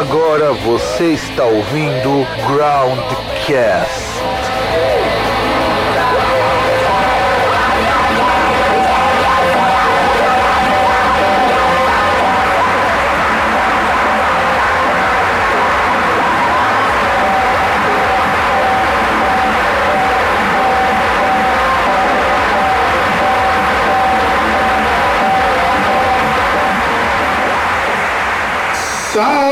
Agora você está ouvindo Groundcast. Salve!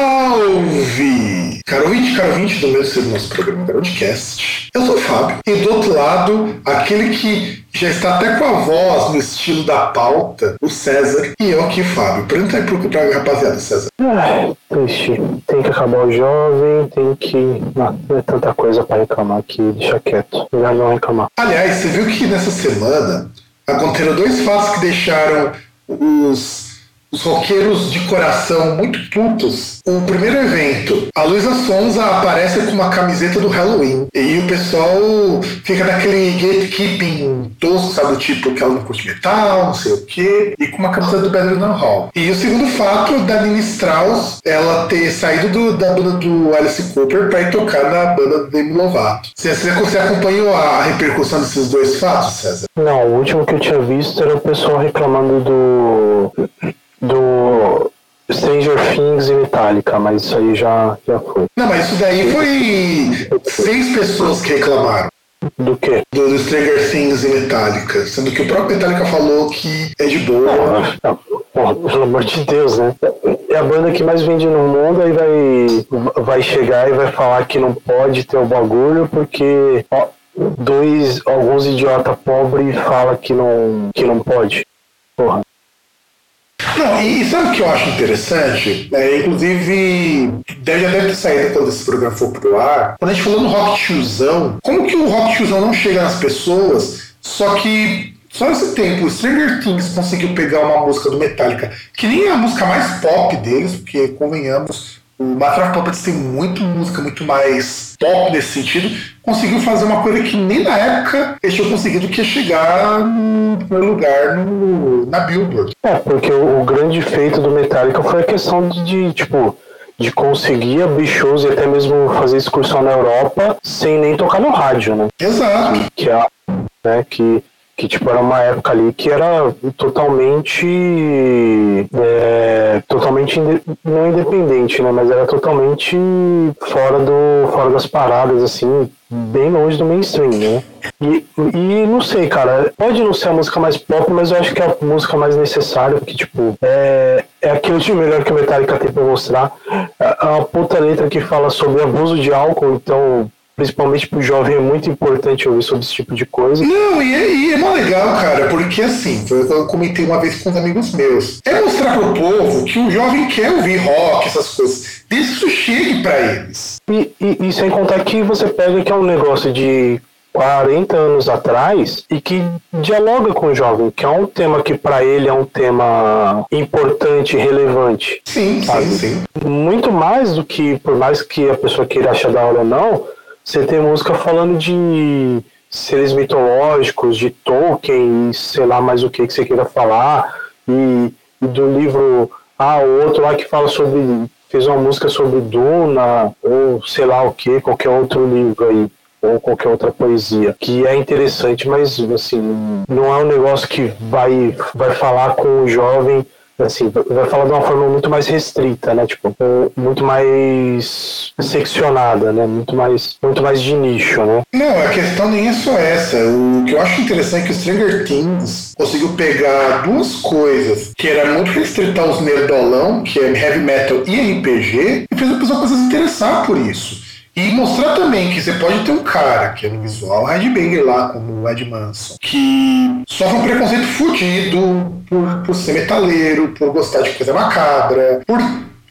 Caro ouvinte, caro ouvinte do meu do nosso programa Groundcast. Eu sou o Fábio e do outro lado, aquele que já está até com a voz no estilo da pauta, o César. E eu aqui, Fábio. Pergunta aí pro, pra rapaziada, César. Ai, triste. Tem que acabar o jovem, tem que. Não, não é tanta coisa para reclamar aqui, deixa quieto. Melhor não reclamar. Aliás, você viu que nessa semana aconteceram dois fatos que deixaram os os roqueiros de coração muito putos. O primeiro evento, a Luísa Sonza aparece com uma camiseta do Halloween. E o pessoal fica naquele gatekeeping tosco, sabe? Tipo que ela não curte metal, não sei o quê. E com uma camiseta do Better Than Hall. E o segundo fato da Nina Strauss, ela ter saído do, da banda do Alice Cooper pra ir tocar na banda do Demi Lovato. Você, você acompanhou a repercussão desses dois fatos, César? Não, o último que eu tinha visto era o pessoal reclamando do do Stranger Things e Metallica, mas isso aí já, já foi. Não, mas isso daí foi seis pessoas que reclamaram. Do quê? Do, do Stranger Things e Metallica. Sendo que o próprio Metallica falou que é de boa. Não, não, porra, pelo amor de Deus, né? É a banda que mais vende no mundo e vai, vai chegar e vai falar que não pode ter o bagulho porque ó, dois, alguns idiota pobre fala que não, que não pode. Porra. Não, e, sabe o que eu acho interessante? É, inclusive, deve, já deve ter saído quando esse programa for pro ar. Quando a gente falou no rock tiozão, como que o rock tiozão não chega nas pessoas, só que só nesse tempo, o Stranger Things conseguiu pegar uma música do Metallica, que nem é a música mais pop deles, porque, convenhamos, o Master of Puppets tem muito música, muito mais pop nesse sentido. Conseguiu fazer uma coisa que nem na época eles tinham conseguido, que é chegar no primeiro lugar no, na Billboard. É, porque o, o, grande feito do Metallica foi a questão de, de tipo, de conseguir abrir shows e até mesmo fazer excursão na Europa sem nem tocar no rádio, né? Exato. Que, é, né, que que tipo era uma época ali que era totalmente é, totalmente não independente né mas era totalmente fora do fora das paradas assim bem longe do mainstream né. E, e não sei cara pode não ser a música mais pop mas eu acho que é a música mais necessária porque tipo é é aquilo de melhor que o Metallica tem pra mostrar. É uma puta letra que fala sobre abuso de álcool então principalmente para o jovem, é muito importante ouvir sobre esse tipo de coisa. Não, e é, e é mó legal, cara, porque assim, eu comentei uma vez com uns amigos meus, é mostrar pro povo que o jovem quer ouvir rock, essas coisas, desde que isso chegue para eles. E, e, e sem contar que você pega que é um negócio de 40 anos atrás e que dialoga com o jovem, que é um tema que para ele é um tema importante, relevante. Sim, sabe? sim, sim. Muito mais do que, por mais que a pessoa queira achar da hora ou não, você tem música falando de seres mitológicos, de Tolkien, sei lá mais o que, que você queira falar, e, e do livro, ah, o outro lá que fala sobre, fez uma música sobre Duna, ou sei lá o que, qualquer outro livro aí ou qualquer outra poesia, que é interessante, mas assim, não é um negócio que vai, vai falar com o jovem assim, vai falar de uma forma muito mais restrita, né? Tipo, muito mais seccionada, né? Muito mais, muito mais de nicho, né? Não, a questão nem é só essa. O que eu acho interessante é que o Stranger Things conseguiu pegar duas coisas que era muito restrita aos nerdolão, que é heavy metal e RPG, e fez a pessoa se interessar por isso. E mostrar também que você pode ter um cara, que é no visual Headbanger lá, como o Ed Manson, que sofre um preconceito fudido por, por ser metaleiro, por gostar de coisa macabra, por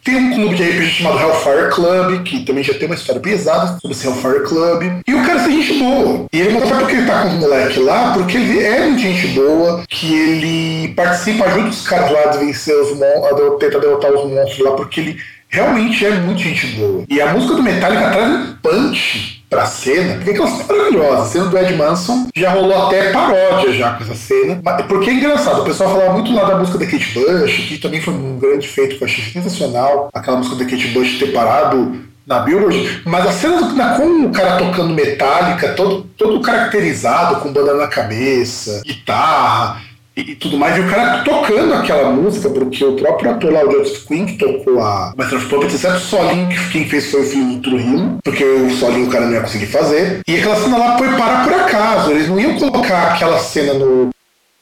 ter um clube de RPG chamado Hellfire Club, que também já tem uma história pesada sobre esse Hellfire Club. E o cara é gente boa. E ele mostra porque ele tá com os moleques lá, porque ele é muito gente boa, que ele participa, ajuda os caras lá a vencer os monstros, a derrotar os monstros lá, porque ele realmente é muito gente boa. E a música do Metallica traz um punch pra cena, porque aquela cena é maravilhosa. A cena do Ed Manson já rolou até paródia já com essa cena. Porque é engraçado, o pessoal falava muito lá da música da Kate Bush, que também foi um grande feito que eu achei sensacional. Aquela música da Kate Bush ter parado na Billboard, mas a cena com o cara tocando metálica, todo, todo caracterizado, com banda na cabeça, guitarra, e, tudo mais, e o cara tocando aquela música, porque o próprio ator lá, o Joseph Quinn, que tocou a Master of Puppets, exceto o solinho que quem fez foi o filho do Trujillo, porque o solinho o cara não ia conseguir fazer. E aquela cena lá foi para por acaso, eles não iam colocar aquela cena no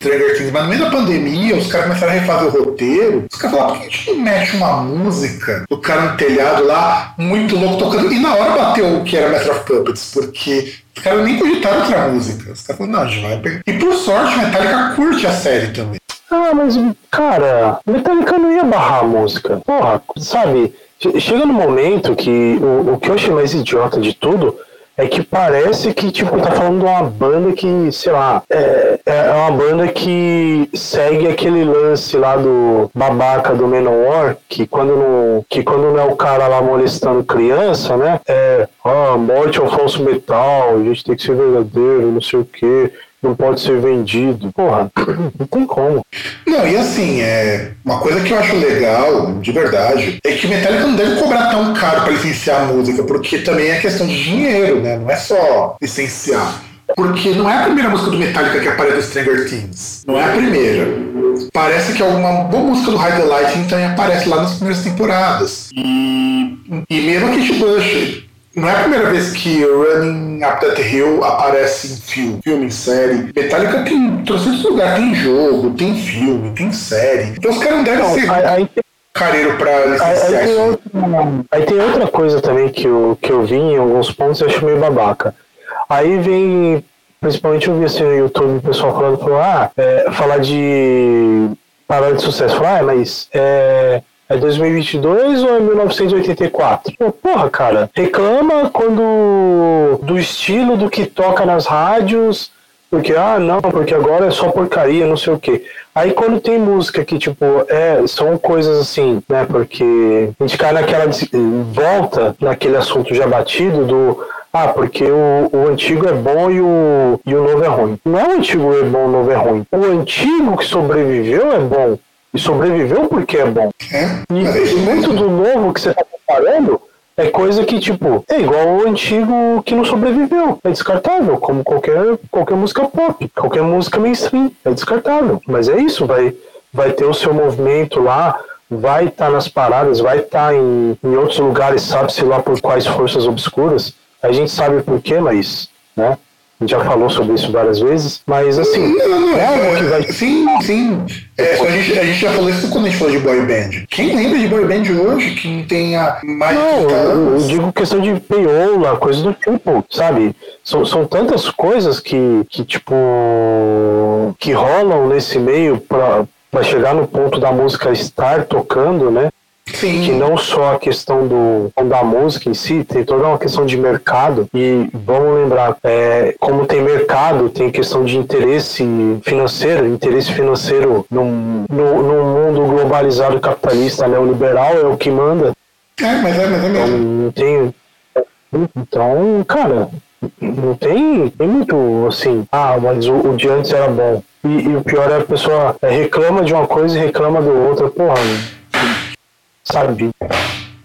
Stranger Things, mas no meio da pandemia, os caras começaram a refazer o roteiro. Os caras falaram, por que a gente não mete uma música do cara no telhado lá, muito louco, tocando? E na hora bateu o que era Master of Puppets, porque os caras nem cogitaram outra música. Os caras falaram, não, a gente vai pegar. E por sorte, Metallica curte a série também. Ah, mas, cara, Metallica não ia barrar a música. Porra, sabe? Chega no momento que o, o que eu achei mais idiota de tudo é que parece que, tipo, tá falando de uma banda que, sei lá, é, é uma banda que segue aquele lance lá do babaca do Menor, que quando não, que quando não é o cara lá molestando criança, né, é, ah, morte é um falso metal, a gente tem que ser verdadeiro, não sei o quê não pode ser vendido. Porra, não tem como. Não, e assim, é uma coisa que eu acho legal, de verdade, é que Metallica não deve cobrar tão caro para licenciar a música, porque também é questão de dinheiro, né? Não é só licenciar. Porque não é a primeira música do Metallica que aparece no Stranger Things. Não é a primeira. Parece que alguma boa música do High the também aparece lá nas primeiras temporadas. E, e mesmo a Kate Bush não é a primeira vez que Running Up That Hill aparece em filme, filme, em série. Metallica tem trocentos lugares, tem jogo, tem filme, tem série. Então os caras não devem ser aí, careiro pra licenciar aí, aí, tem outra coisa também que eu, que eu vi em alguns pontos e acho meio babaca. Aí vem, principalmente eu vi assim no YouTube o pessoal falando, falou, ah, é, falar de parada de sucesso. Falar, ah, mas é, é 2022 ou é 1984? Porra, cara, reclama quando do estilo do que toca nas rádios, porque, ah, não, porque agora é só porcaria, não sei o quê. Aí quando tem música que, tipo, é, são coisas assim, né, porque a gente cai naquela, volta naquele assunto já batido do, ah, porque o, o antigo é bom e o, e o novo é ruim. Não é o antigo é bom, o novo é ruim. O antigo que sobreviveu é bom e sobreviveu porque é bom. É, e, é e muito do novo que você está comparando é coisa que, tipo, é igual o antigo que não sobreviveu. É descartável, como qualquer, qualquer música pop, qualquer música mainstream. É descartável. Mas é isso, vai, vai ter o seu movimento lá, vai estar tá nas paradas, vai estar tá em, em outros lugares, sabe-se lá por quais forças obscuras. A gente sabe por quê, mas, né? A gente já falou sobre isso várias vezes, mas assim. Não, não, é algo que vai... Sim, sim. É, a, gente, a gente já falou isso quando a gente falou de boy band. Quem lembra de boy band hoje que não tenha mais não, eu, eu digo questão de peiola, coisa do tipo, sabe? São, são tantas coisas que, que, tipo, que rolam nesse meio pra, para chegar no ponto da música estar tocando, né? Sim. que não só a questão do, da música em si, tem toda uma questão de mercado. E vamos lembrar, é, como tem mercado, tem questão de interesse financeiro, interesse financeiro num, no, num mundo globalizado capitalista neoliberal é o que manda. É, mas é, mas é mesmo. Então, não tem. Então, cara, não tem, tem muito assim, ah, mas o, o de antes era bom. E, e, o pior é a pessoa reclama de uma coisa e reclama do outra. Porra, sabe?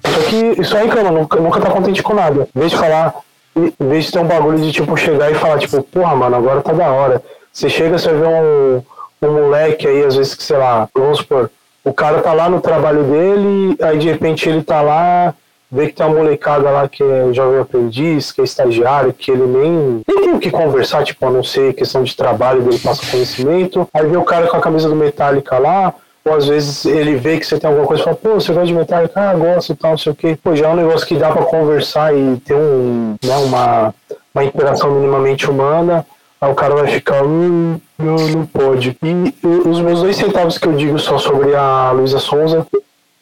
Só que isso aí, cara, nunca, nunca tá contente com nada. Em vez de falar, em vez de ter um bagulho de tipo chegar e falar, tipo, porra, mano, agora tá da hora. Você chega, você vê um, um moleque aí, às vezes que, sei lá, vamos supor, o cara tá lá no trabalho dele, aí de repente ele tá lá, vê que tem uma molecada lá que é jovem aprendiz, que é estagiário, que ele nem, nem tem o que conversar, tipo, a não ser questão de trabalho dele passa conhecimento. Aí vê o cara com a camisa do Metallica lá, ou às vezes ele vê que você tem alguma coisa e fala, pô, você gosta de Metallica? Ah, gosto e tal, não sei o quê. Pô, já é um negócio que dá para conversar e ter um, né, uma, uma interação minimamente humana. Aí o cara vai ficar, hum, não, não pode. E os meus dois centavos que eu digo só sobre a Luísa Sonza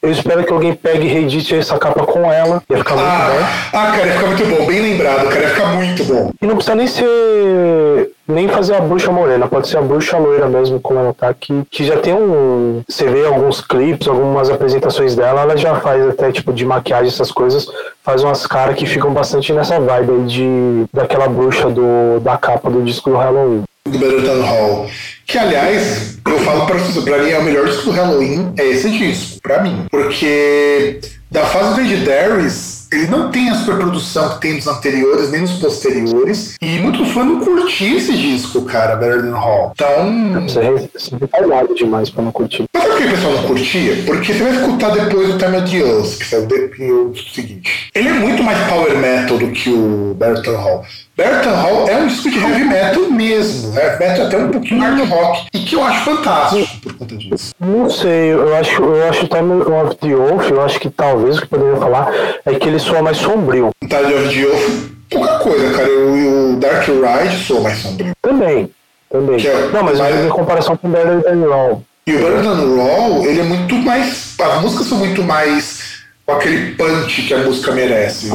Eu espero que alguém pegue e reedite essa capa com ela. Ia ficar muito Ah, bom. ah, cara, ia ficar muito bom. Bem lembrado, cara. Ia ficar muito bom. E não precisa nem ser. Nem fazer a bruxa morena, pode ser a bruxa loira mesmo, como ela tá aqui. Que já tem um. Você vê alguns clipes, algumas apresentações dela, ela já faz até tipo de maquiagem, essas coisas, faz umas caras que ficam bastante nessa vibe aí de. daquela bruxa do, da capa do disco do Halloween. Do Better Hall. Que, aliás, eu falo pra vocês, pra mim é o melhor disco do Halloween, é esse disco, pra mim. Porque da fase do Darius, ele não tem a superprodução que tem nos anteriores, nem nos posteriores. E muitos fãs não curtiam esse disco, cara, Better Than Hall. Então. Você é demais pra não curtir. Mas sabe por que o pessoal não curtia? Porque você vai escutar depois o Time of the Us, que saiu é o seguinte. Ele é muito mais power metal do que o Berton Hall. Berton Hall é um disco de heavy metal mesmo. Heavy metal até um pouquinho hard rock. E que eu acho fantástico por conta disso. Não sei, eu acho, eu acho o Time of the Oath, eu acho que talvez o que poderia falar é que ele soa mais sombrio. O Tide of the Oath, pouca coisa, cara. O, o Dark Ride soa mais sombrio. Também, também. É- Não, mas mas- em comparação com Better Than Raw. E o Better Than Raw, ele é muito mais. As músicas são muito mais com aquele punch que a música merece.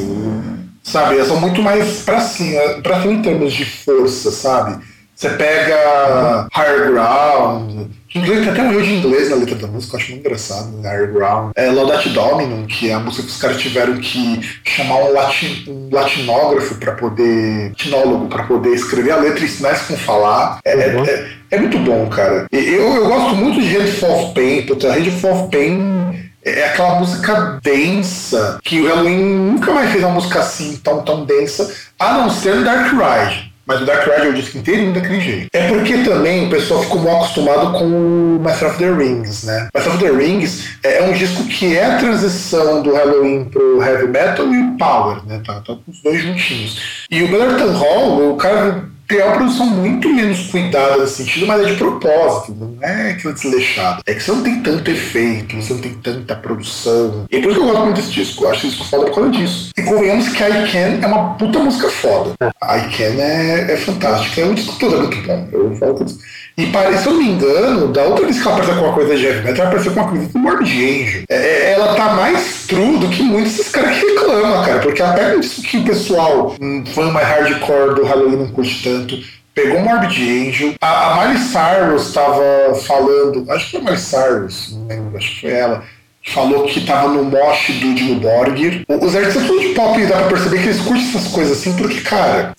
Sabe? Elas são muito mais pra cima, pra cima em termos de força, sabe? Você pega Higher Ground. Tem até um erro de inglês na letra da música, eu acho muito engraçado. né? Higher Ground. É Laudate Dominum, que é a música que os caras tiveram que chamar um, lati- um latinógrafo para poder. latinólogo para poder escrever a letra e ensinar isso com falar. É, Uhum. é- é muito bom, cara. Eu, eu gosto muito de Hand of Pain, porque a Hand of Pain é aquela música densa, que o Halloween nunca mais fez uma música assim, tão, tão densa, a não ser Dark Ride. Mas o Dark Ride é o disco inteirinho daquele jeito. É porque também o pessoal ficou mal acostumado com o Master of the Rings, né? Master of the Rings é um disco que é a transição do Halloween pro heavy metal e o power, né? Tá, tá os dois juntinhos. E o Bellerton Hall, o cara tem uma produção muito menos cuidada nesse sentido, mas é de propósito, não é aquilo desleixado. É que você não tem tanto efeito, você não tem tanta produção. E é por isso que eu gosto muito desse disco, eu acho esse disco foda por causa disso. E convenhamos que I Can é uma puta música foda. I Can é, é fantástica, é um disco todo é muito bom. Eu falo tudo. E parece, se eu não me engano, da outra vez que ela apareceu com uma coisa de heavy metal, ela apareceu com uma coisa do Morbid Angel. É, é, ela tá mais true do que muitos desses caras que reclamam, cara, porque um disco que o pessoal, um fã mais hardcore do Halloween não curte tanto, pegou Morbid Angel. A, a Miley Cyrus tava falando, acho que foi a Miley Cyrus, não lembro, acho que foi ela, falou que tava no mosh do Dimmu Borgir. Os artistas de pop, dá pra perceber que eles curtem essas coisas assim, porque, cara,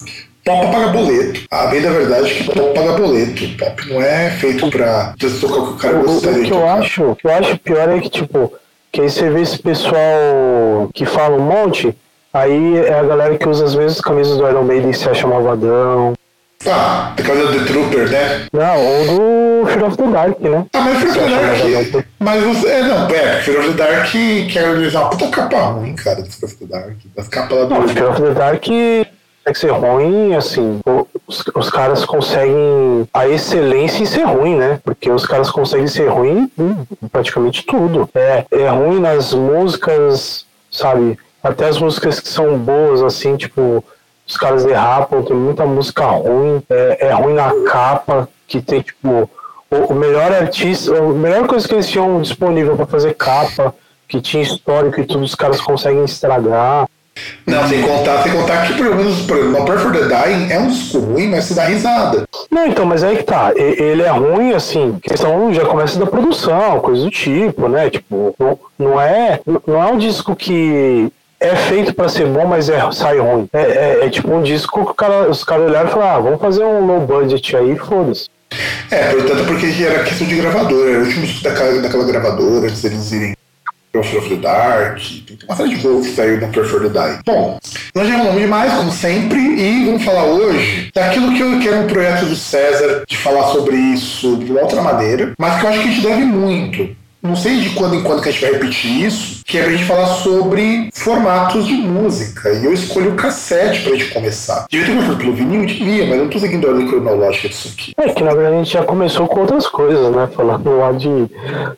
pop paga boleto. A bem da verdade é que pop paga boleto. Pop não é feito pra tocar o que o cara O, o gostaria de que eu acho, o que eu acho pior é que, tipo, que aí você vê esse pessoal que fala um monte, aí é a galera que usa as mesmas camisas do Iron Maiden e se acha malvadão. Ah, por causa do The Trooper, né? Não, ou do Fear of the Dark, né? Ah, mas Fear of the Dark. Mas você. É, não, é, Fear of the Dark quer organizar uma puta capa ruim, cara, do Fear of the Dark. Das capas lá Não, do. Fear of the Dark tem que ser ruim, assim, os, os caras conseguem a excelência em ser ruim, né? Porque os caras conseguem ser ruim em praticamente tudo. É, é ruim nas músicas, sabe? Até as músicas que são boas, assim, tipo, os caras derrapam, tem muita música ruim, é, é ruim na capa, que tem, tipo, o, o melhor artista, a melhor coisa que eles tinham disponível para fazer capa, que tinha histórico e tudo, os caras conseguem estragar. Não, sem contar, sem contar que pelo menos, por exemplo, No Prayer for the Dying é um disco ruim, mas você dá risada. Não, então, mas aí que tá. Ele é ruim, assim, questão já começa da produção, coisa do tipo, né? Tipo, não, não é, não é um disco que é feito pra ser bom, mas é, sai ruim. É, é- é tipo um disco que cara, os caras olharam e falaram, ah, vamos fazer um low budget aí, foda-se. É, portanto, porque era questão de gravadora, era o último disco daquela, daquela gravadora, antes deles irem pro Fear of the Dark, tem uma série de coisas que saiu no Prayer for the Dying. Bom, nós já falamos demais, como sempre, e vamos falar hoje daquilo que eu quero um projeto do César, de falar sobre isso de outra maneira, mas que eu acho que a gente deve muito. Não sei de quando em quando que a gente vai repetir isso, que é pra gente falar sobre formatos de música. E eu escolhi o cassete pra gente começar. Devia ter começado pelo vinil, devia, mas eu não tô seguindo a ordem cronológica disso aqui. É que na verdade a gente já começou com outras coisas, né? Falando lá de,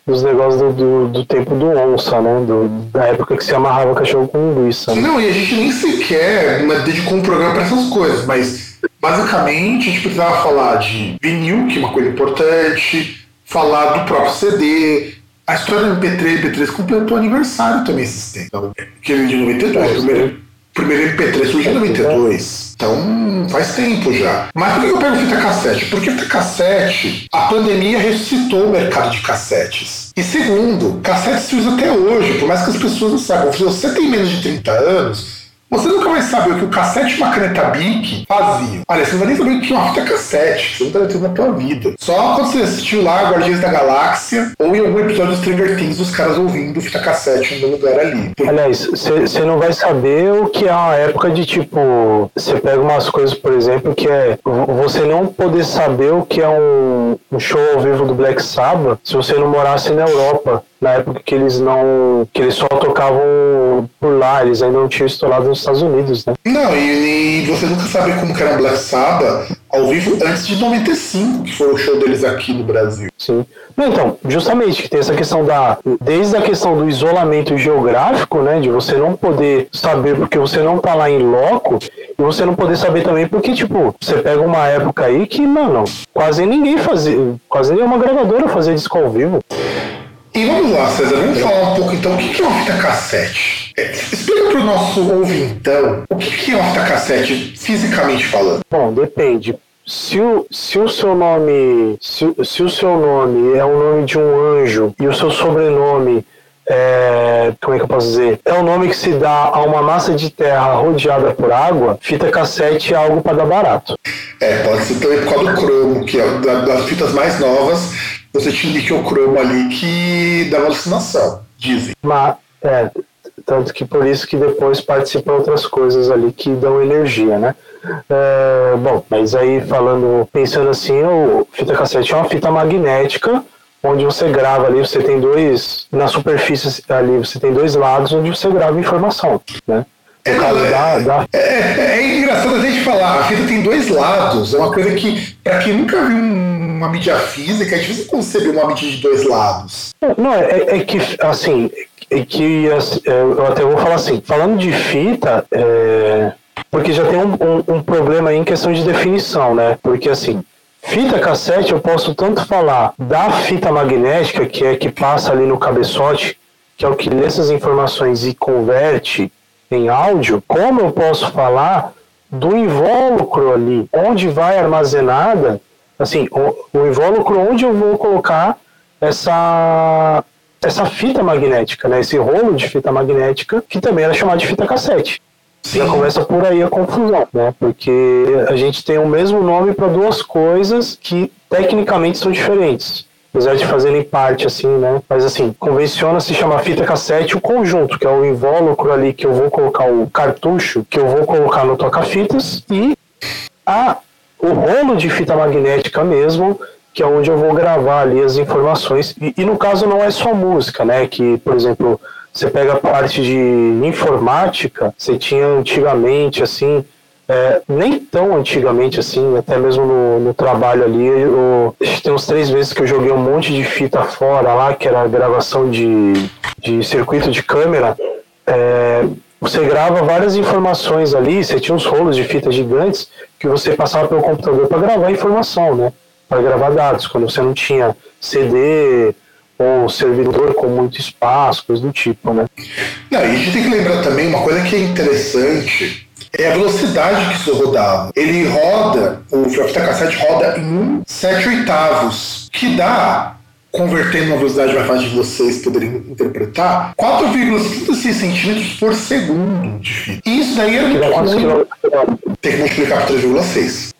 dos negócios do, do, do tempo do onça, né? Do, da época que se amarrava cachorro com linguiça. Né? Não, e a gente nem sequer né, dedicou um programa para essas coisas, mas basicamente a gente precisava falar de vinil, que é uma coisa importante, falar do próprio CD, A história do MP3 MP3 completou aniversário também esses tempos. Então, que ele é de 92. O primeiro, primeiro MP3 surgiu em 92. Então faz tempo já. Mas por que eu pego fita cassete? Porque fita cassete, a pandemia ressuscitou o mercado de cassetes. E segundo, cassete se usa até hoje, por mais que as pessoas não saibam. Se você tem menos de 30 anos, você nunca vai saber o que o cassete e uma caneta Bic faziam. Olha, você não vai nem saber o que é uma fita cassete. Você nunca vai ter na tua vida. Só quando você assistiu lá Guardiões da Galáxia ou em algum episódio de Stranger Things, os caras ouvindo fita cassete algum lugar ali. Aliás, você não vai saber o que é uma época de tipo. Você pega umas coisas, por exemplo, que é você não poder saber o que é um, um show ao vivo do Black Sabbath se você não morasse na Europa na época que eles não. que eles só tocavam por lá, eles ainda não tinham estourado nos Estados Unidos, né? Não, e, e você nunca sabe como que era Black Sabbath ao vivo antes de 95, que foi o show deles aqui no Brasil. Sim. Não, então, justamente que tem essa questão da. Desde a questão do isolamento geográfico, né? De você não poder saber porque você não tá lá em loco, e você não poder saber também porque, tipo, você pega uma época aí que, mano, quase ninguém fazia. Quase nenhuma gravadora fazia disco ao vivo. E vamos lá, César, vamos falar um pouco então o que é uma fita cassete. É, explica para o nosso ouvintão o que é uma fita cassete fisicamente falando. Bom, depende. Se o, se o seu nome se, se o seu nome é o nome de um anjo e o seu sobrenome é, como é que eu posso dizer? É o nome que se dá a uma massa de terra rodeada por água, fita cassete é algo para dar barato. É, pode ser também por causa do cromo, que é das fitas mais novas, você tinha níquel cromo ali que dava alucinação, dizem. Mas, é, tanto que por isso que depois participam outras coisas ali que dão energia, né? É, bom, mas aí falando, pensando assim, o fita cassete é uma fita magnética onde você grava ali, você tem dois, na superfície ali, você tem dois lados onde você grava informação, né? É, é, da... É, é, engraçado a gente falar, a fita tem dois lados, é uma coisa que, para quem nunca viu uma mídia física, é difícil conceber uma mídia de dois lados. Não, é, é que, assim, é que assim, é, eu até vou falar assim, falando de fita, é, porque já tem um, um, um problema aí em questão de definição, né? Porque assim, Fita cassete eu posso tanto falar da fita magnética, que é que passa ali no cabeçote, que é o que lê essas informações e converte em áudio, como eu posso falar do invólucro ali, onde vai armazenada, assim, o, o invólucro onde eu vou colocar essa essa fita magnética, né, esse rolo de fita magnética, que também era chamado de fita cassete. Sim. Já começa por aí a confusão, né? Porque a gente tem o mesmo nome para duas coisas que tecnicamente são diferentes apesar de fazerem parte, assim, né? Mas assim, convenciona se chamar fita cassete o conjunto, que é o invólucro ali que eu vou colocar o cartucho, que eu vou colocar no toca-fitas, e a, o rolo de fita magnética mesmo, que é onde eu vou gravar ali as informações. E, e no caso não é só música, né? Que, por exemplo, você pega a parte de informática, você tinha antigamente, assim, é, nem tão antigamente assim, até mesmo no, no trabalho ali, eu, tem uns três vezes que eu joguei um monte de fita fora lá, que era gravação de, de circuito de câmera. É, você grava várias informações ali, você tinha uns rolos de fita gigantes que você passava pelo computador para gravar informação, né? Para gravar dados, quando você não tinha CD ou servidor com muito espaço, coisa do tipo, né? Não, e a gente tem que lembrar também uma coisa que é interessante é a velocidade que isso rodava. Ele roda, o fita cassete roda em 7 oitavos, que dá convertendo uma velocidade mais fácil de vocês poderem interpretar, 4,36 centímetros por segundo de fita. E isso daí era muito ruim. Tem que multiplicar por 3,6.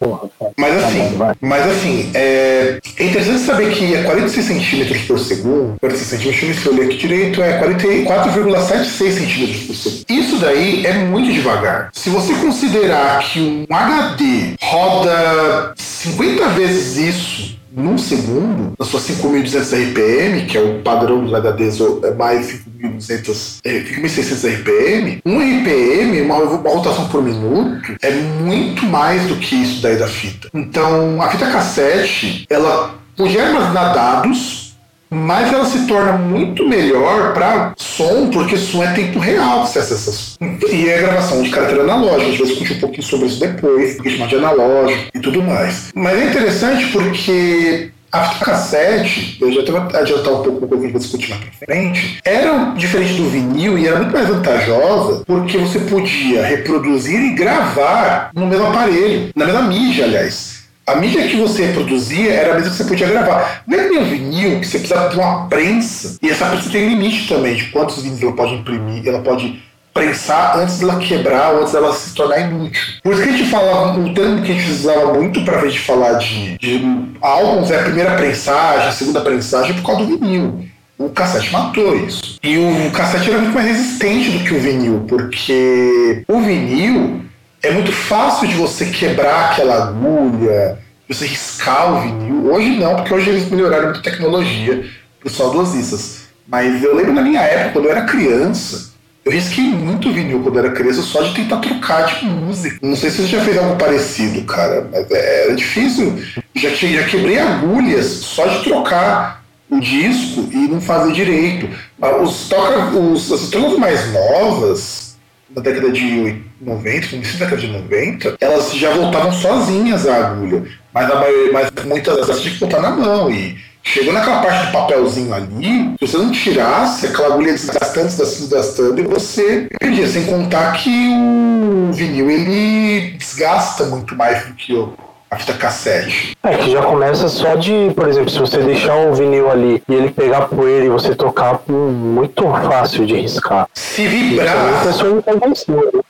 Mas tá assim, mas assim, é, é interessante saber que é 46 centímetros por segundo, 46 centímetros, deixa eu ver aqui direito, é 44,76 centímetros por segundo. Isso daí é muito devagar. Se você considerar que um HD roda 50 vezes isso num segundo, na sua 5.200 RPM, que é o padrão dos HDs é mais 5.200, 5.600 RPM, um RPM, uma, uma rotação por minuto, é muito mais do que isso daí da fita. Então, a fita cassete, ela podia armazenar dados mas ela se torna muito melhor para som, porque som é tempo real que você acessa. E é gravação de caráter analógico, a gente vai discutir um pouquinho sobre isso depois, chamar de analógico e tudo mais. Mas é interessante porque A fita cassete, eu já vou adiantar um pouco o que a gente vai discutir mais pra frente, era diferente do vinil e era muito mais vantajosa porque você podia reproduzir e gravar no mesmo aparelho, na mesma mídia, aliás. A mídia que você reproduzia era a mesma que você podia gravar. Não é nem o vinil, que você precisava de uma prensa. E essa prensa tem limite também de quantos vinhos ela pode imprimir, ela pode prensar antes dela quebrar antes dela se tornar inútil. Por isso que a gente falava, um termo que a gente usava muito para a gente falar de, de álbuns é a primeira prensagem, a segunda prensagem por causa do vinil. O cassete matou isso. E o cassete era muito mais resistente do que o vinil, porque o vinil é muito fácil de você quebrar aquela agulha, você riscar o vinil. Hoje não, porque hoje eles melhoraram muito a tecnologia para os saudosistas. Mas eu lembro na minha época, quando eu era criança, eu risquei muito vinil quando eu era criança só de tentar trocar de música. Não sei se você já fez algo parecido, cara, mas era difícil. Já, já quebrei agulhas só de trocar o disco e não fazer direito. Os toca, os, as estruturas mais novas, na década de 90, começo da década de 90, elas já voltavam sozinhas a agulha. Mas, a maioria, mas muitas delas tinha que botar na mão. E chegou naquela parte do papelzinho ali, se você não tirasse, aquela agulha desgastando, desgastando, desgastando, e você perdia. Sem contar que o vinil ele desgasta muito mais do que o a fita cassete. É, que já começa só de, por exemplo, se você deixar o vinil ali e ele pegar poeira e você tocar, muito fácil de riscar. Se vibrar.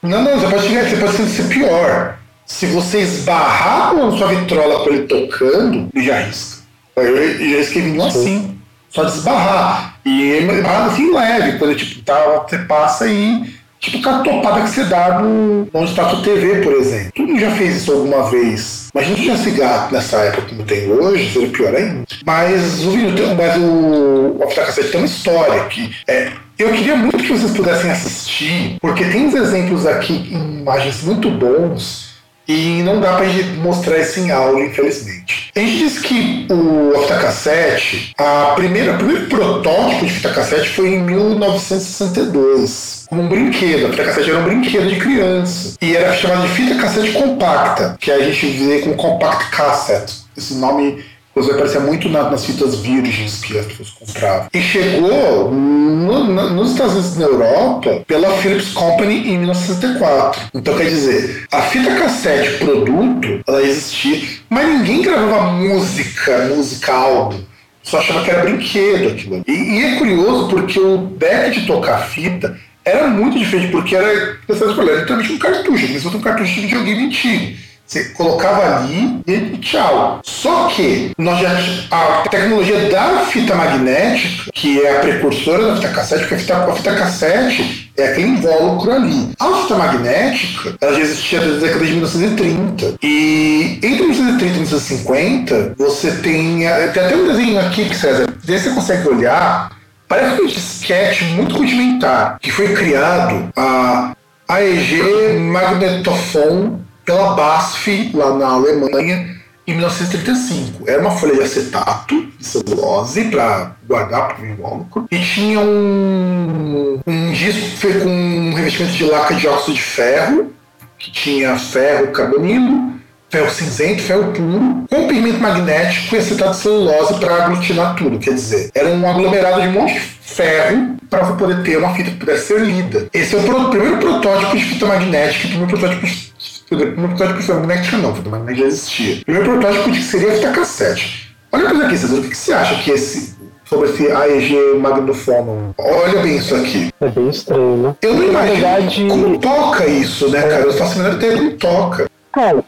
Não, não, você pode, você pode ser pior. Se você esbarrar com a sua vitrola com ele tocando, ele já risca. Eu, eu já escrevi vinil assim. Só desbarrar. E é assim leve, quando tipo, tá, você passa e Tipo aquela topada que você dá no, onde está TV, por exemplo. Tu já fez isso alguma vez. Mas não tinha cigarro nessa época como tem hoje, seria pior ainda. Mas o vinil tem, mas o, o Cassete tem uma história que é. Eu queria muito que vocês pudessem assistir, porque tem uns exemplos aqui em imagens muito bons e não dá pra gente mostrar isso em aula, infelizmente. A gente diz que o fita cassete, a primeira, o primeiro protótipo de fita cassete foi em 1962 como um brinquedo. A fita cassete era um brinquedo de criança. E era chamado de fita cassete compacta, que a gente vê como compact cassette. Esse nome Inclusive aparecia muito na, nas fitas virgens que as pessoas compravam. E chegou no, no, nos Estados Unidos e na Europa pela Philips Company em 1964. Então quer dizer, a fita cassete produto, ela existia, mas ninguém gravava música, música álbum. Só achava que era brinquedo aquilo. E, e é curioso porque o deck de tocar fita era muito diferente, porque era, literalmente um cartucho, eles um cartucho de videogame antigo. Você colocava ali e tchau. Só que nós já, a tecnologia da fita magnética, que é a precursora da fita cassete, porque a fita, a fita cassete é aquele invólucro ali. A fita magnética, ela já existia desde a década de 1930. E entre 1930 e 1950, você tem, tem até um desenho aqui, César, você consegue olhar, parece um disquete muito rudimentar, que foi criado a AEG Magnetophone pela BASF, lá na Alemanha, em 1935. Era uma folha de acetato, de celulose, para guardar para o invólucro, e tinha um, um disco feito com um revestimento de laca de óxido de ferro, que tinha ferro carbonilo, ferro cinzento, ferro puro, com pigmento magnético e acetato de celulose para aglutinar tudo. Quer dizer, era um aglomerado de um monte de ferro para poder ter uma fita que pudesse ser lida. Esse é o primeiro protótipo de fita magnética, o primeiro protótipo de primeiro protótipo foi magnética não, fita magnética já existia. O primeiro protótipo de que seria a fita cassete. Olha para aqui, César, o que você acha que esse sobre esse AEG Magnophono. Olha bem isso aqui. É bem estranho, né? Eu não imagino verdade... como toca isso, né, cara? Eu faço a menor ideia como toca. Cara,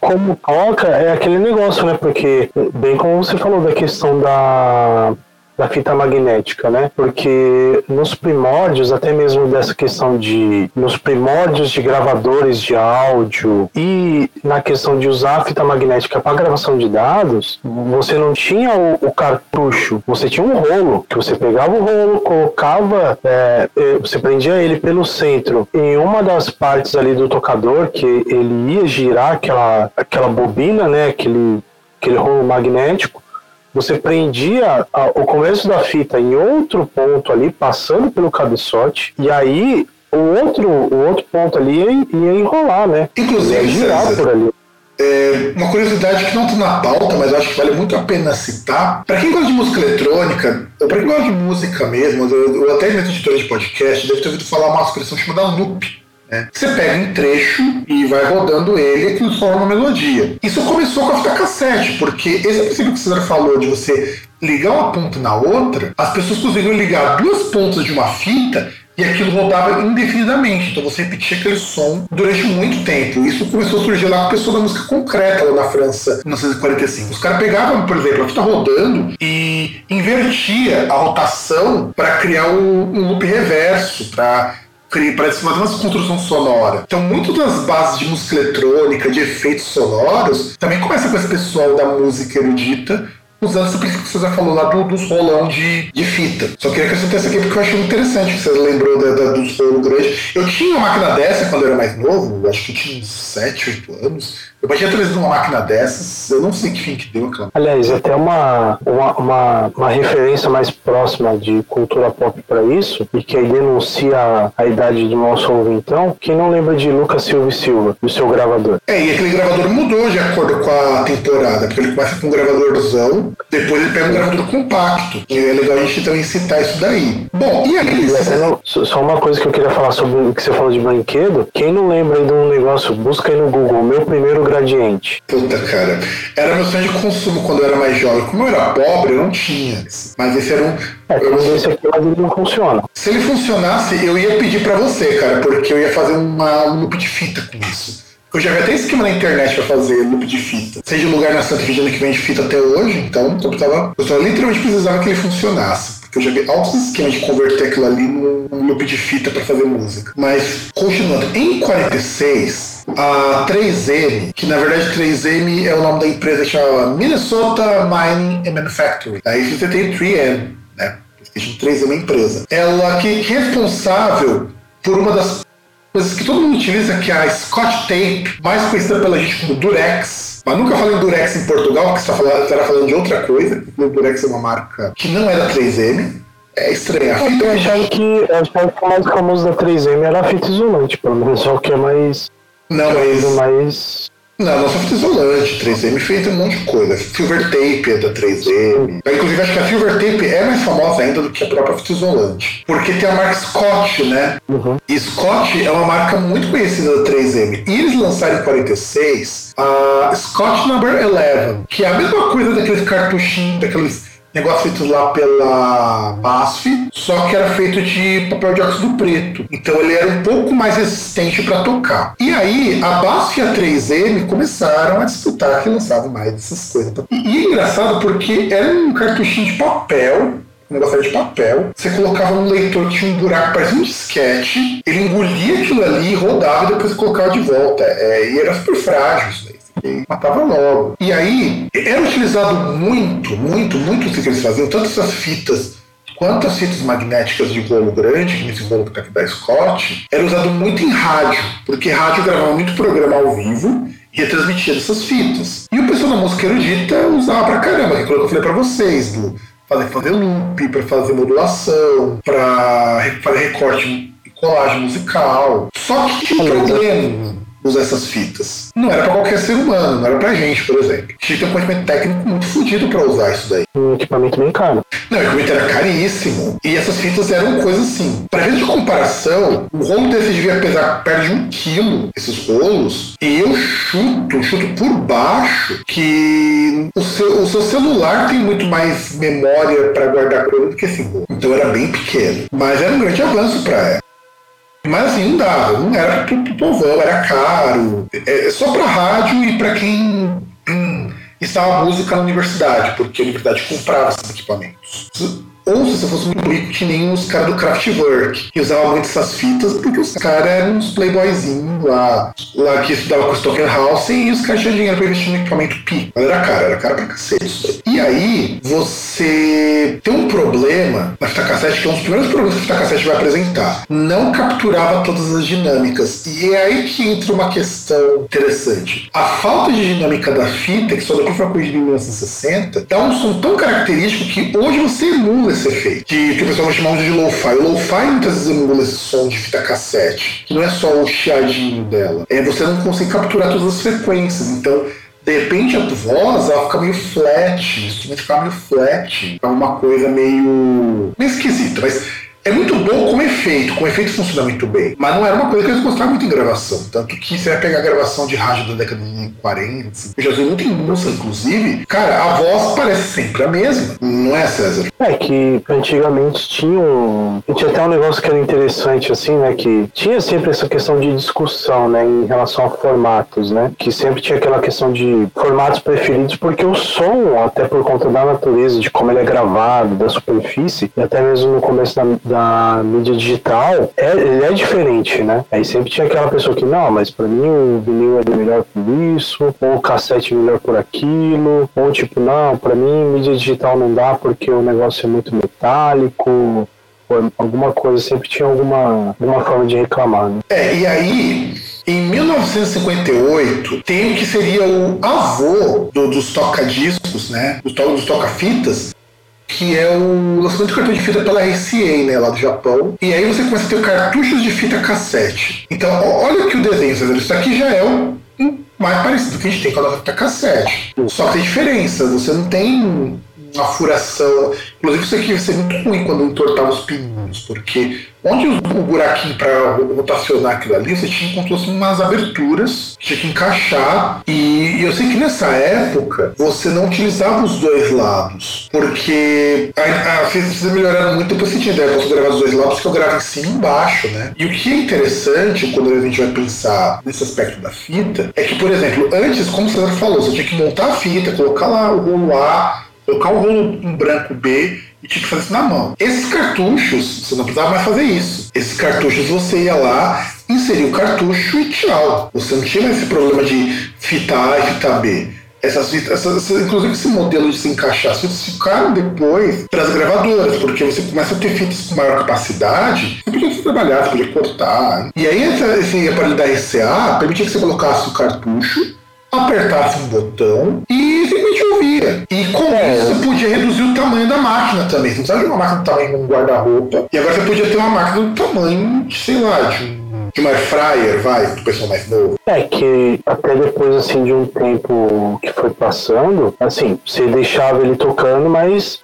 como toca é aquele negócio, né? Porque, bem como você falou da questão da da fita magnética, né? Porque nos primórdios, até mesmo dessa questão de nos primórdios de gravadores de áudio e na questão de usar a fita magnética para gravação de dados, você não tinha o, o, cartucho, você tinha um rolo que você pegava o rolo, colocava, é, é, você prendia ele pelo centro em uma das partes ali do tocador que ele ia girar aquela aquela bobina, né? Aquele aquele rolo magnético você prendia a, o começo da fita em outro ponto ali, passando pelo cabeçote, e aí o outro, o outro ponto ali ia, ia enrolar, né? Inclusive, ia girar por ali. É, uma curiosidade que não está na pauta, mas acho que vale muito a pena citar. Para quem gosta de música eletrônica, ou para quem gosta de música mesmo, ou até mesmo editora de podcast, deve ter ouvido falar uma expressão chamada loop. Né? Você pega um trecho e vai rodando ele e forma uma melodia. Isso começou com a fita cassete, porque esse princípio que o César falou de você ligar uma ponta na outra, as pessoas conseguiram ligar duas pontas de uma fita e aquilo rodava indefinidamente. Então você repetia aquele som durante muito tempo. Isso começou a surgir lá com a pessoa da música concreta, lá na França, em 1945. Os caras pegavam, por exemplo, a fita rodando e invertia a rotação para criar um, um loop reverso, para para fazer uma construção sonora. Então, muito das bases de música eletrônica, de efeitos sonoros, também começa com esse pessoal da música erudita usando esse princípio que você já falou lá do, dos rolão de, de fita. Só queria acrescentar isso aqui porque eu achei interessante que você lembrou da, da, dos rolos grandes. Eu tinha uma máquina dessa quando eu era mais novo, acho que eu tinha uns 7, 8 anos. Eu baixei trazido uma máquina dessas, eu não sei que fim que deu aquela. Aliás, até uma, uma, uma, uma referência mais próxima de cultura pop para isso, e que aí denuncia a idade do nosso ouvintão, quem não lembra de Lucas Silva e Silva, do seu gravador? É, e aquele gravador mudou de acordo com a temporada, porque ele começa com um gravadorzão, depois ele pega um gravador compacto. E é legal a gente também citar isso daí. Bom, e aí? Só uma coisa que eu queria falar sobre o que você falou de brinquedo. Quem não lembra aí de um negócio, busca aí no Google, meu primeiro gradiente. Puta, cara. Era meu sonho de consumo quando eu era mais jovem. Como eu era pobre, eu não tinha. Mas esse era um. É, eu... esse aqui, mas ele não funciona. Se ele funcionasse, eu ia pedir para você, cara, porque eu ia fazer uma, um loop de fita com isso. Eu já vi até esquema na internet para fazer loop de fita. Seja lugar na Santa Regina que vende fita até hoje, então eu, tava, eu só literalmente precisava que ele funcionasse. Porque eu já vi altos esquemas de converter aquilo ali num loop de fita para fazer música. Mas, continuando, em 46, a 3M, que na verdade 3M é o nome da empresa que chama Minnesota Mining and Manufacturing. Aí você tem 3M, né? 3M é uma empresa. Ela que é responsável por uma das coisas que todo mundo utiliza, que é a Scotch Tape, mais conhecida pela gente como Durex. Mas nunca falei em Durex em Portugal, porque você está falando de outra coisa. O Durex é uma marca que não é da 3M. É estranho. A fita eu achava que, eu que o mais famoso da 3M era a fita isolante, pelo menos só que é mais. Não, mas. não, não só fita isolante. 3M fez um monte de coisa. Silver Tape é da 3M. Inclusive, acho que a Silver Tape é mais famosa ainda do que a própria fita isolante. Porque tem a marca Scott, né? Uhum. E Scott é uma marca muito conhecida da 3M. E eles lançaram em 46 a Scott Number 11, que é a mesma coisa daqueles cartuchinhos, daqueles negócio feito lá pela BASF, só que era feito de papel de óxido preto. Então ele era um pouco mais resistente para tocar. E aí a BASF e a 3M começaram a disputar que lançavam mais dessas coisas. E, e é engraçado porque era um cartuchinho de papel um negócio de papel. Você colocava no leitor que tinha um buraco, parecia um disquete. Ele engolia aquilo ali, rodava e depois colocava de volta. É, e era super frágil isso e matava logo. E aí, era utilizado muito, muito, muito o que eles faziam, tanto essas fitas quanto as fitas magnéticas de rolo grande, que nesse rolo que tá aqui da Scott, era usado muito em rádio, porque rádio gravava muito programa ao vivo e retransmitia dessas fitas. E o pessoal da música erudita usava pra caramba, que eu falei pra vocês, do fazer, fazer loop, para fazer modulação, para fazer recorte e colagem musical. Só que tinha um problema usar essas fitas. Não era para qualquer ser humano, não era pra gente, por exemplo. Tinha que ter um conhecimento técnico muito fodido para usar isso daí. Um equipamento bem caro. Não, o equipamento era caríssimo. E essas fitas eram coisas assim. Para ver de comparação, o rolo desse devia pesar perto de um quilo, esses rolos. E eu chuto, chuto por baixo, que o seu, o seu celular tem muito mais memória para guardar coisa do que esse rolo. Então era bem pequeno. Mas era um grande avanço para ela. Mas assim, não dava, não era pro, pro povão, era caro. É, é só para rádio e para quem hum, estava música na universidade, porque a universidade comprava esses equipamentos. Ou se você fosse muito rico, que nem os caras do Kraftwerk, que usavam muito essas fitas, porque os caras eram uns playboyzinhos lá, lá que estudavam com o Stockenhausen e os caras tinham dinheiro pra investir no equipamento pi. Mas era caro, era caro pra cacete. E aí, você tem um problema na fita cassete, que é um dos primeiros problemas que a fita cassete vai apresentar. Não capturava todas as dinâmicas. E é aí que entra uma questão interessante. A falta de dinâmica da fita, que só depois foi uma coisa de 1960, dá um som tão característico que hoje você emula esse efeito. Que, que o pessoal vai chamar de lo-fi. O lo-fi muitas vezes emula esse som de fita cassete, que não é só o chiadinho dela. É, você não consegue capturar todas as frequências. Então, de repente a voz ela fica meio flat, o instrumento fica meio flat, fica uma coisa meio. meio esquisita, mas é muito bom como efeito, com efeito funciona muito bem. Mas não era uma coisa que eles gostavam muito em gravação. Tanto que você vai pegar a gravação de rádio da década de 40, assim, eu já vi muito em música, inclusive, cara, a voz parece sempre a mesma. Não é, César? É que antigamente tinha um. Tinha até um negócio que era interessante, assim, né? Que tinha sempre essa questão de discussão, né? Em relação a formatos, né? Que sempre tinha aquela questão de formatos preferidos, porque o som, até por conta da natureza, de como ele é gravado, da superfície, e até mesmo no começo da da mídia digital, é, ele é diferente, né? Aí sempre tinha aquela pessoa que, não, mas para mim o vinil é melhor por isso, ou o cassete é melhor por aquilo, ou tipo, não, para mim mídia digital não dá porque o negócio é muito metálico, alguma coisa, sempre tinha alguma, alguma forma de reclamar, né? É, e aí, em 1958, tem o que seria o avô do, dos toca-discos, né? Dos toca-fitas, que é o lançamento de cartão de fita pela RCA, né, lá do Japão. E aí você começa a ter cartuchos de fita cassete. Então, olha que o desenho, César, isso aqui já é o mais parecido que a gente tem com a fita cassete. Só que tem diferença, você não tem uma furação. Inclusive, isso aqui ia ser muito ruim quando entortava os pininhos, porque onde o buraquinho para rotacionar aquilo ali, você tinha como se umas aberturas, tinha que encaixar. E eu sei que nessa época você não utilizava os dois lados, porque a, a, vocês melhoraram muito depois você tinha ideia, posso gravar os dois lados, que eu gravo em cima e embaixo, né? E o que é interessante quando a gente vai pensar nesse aspecto da fita é que, por exemplo, antes, como o César falou, você tinha que montar a fita, colocar lá o rolo A, colocar o rolo em branco B e tinha que fazer isso na mão. Esses cartuchos, você não precisava mais fazer isso. Esses cartuchos você ia lá, inseria o cartucho e tchau. Você não tinha esse problema de fita A e fita B. Essas fitas, essas, inclusive esse modelo de se encaixar, as fitas ficaram depois para as gravadoras, porque você começa a ter fitas com maior capacidade, você podia trabalhar, você podia cortar. E aí essa, esse aparelho da RCA permitia que você colocasse o cartucho apertasse um botão e simplesmente ouvia. E com é. isso você podia reduzir o tamanho da máquina também. Você não precisava de uma máquina do tamanho de um guarda-roupa. E agora você podia ter uma máquina do tamanho, sei lá, de um de uma fryer, vai, do pessoal mais novo. É que até depois assim de um tempo que foi passando, assim, você deixava ele tocando, mas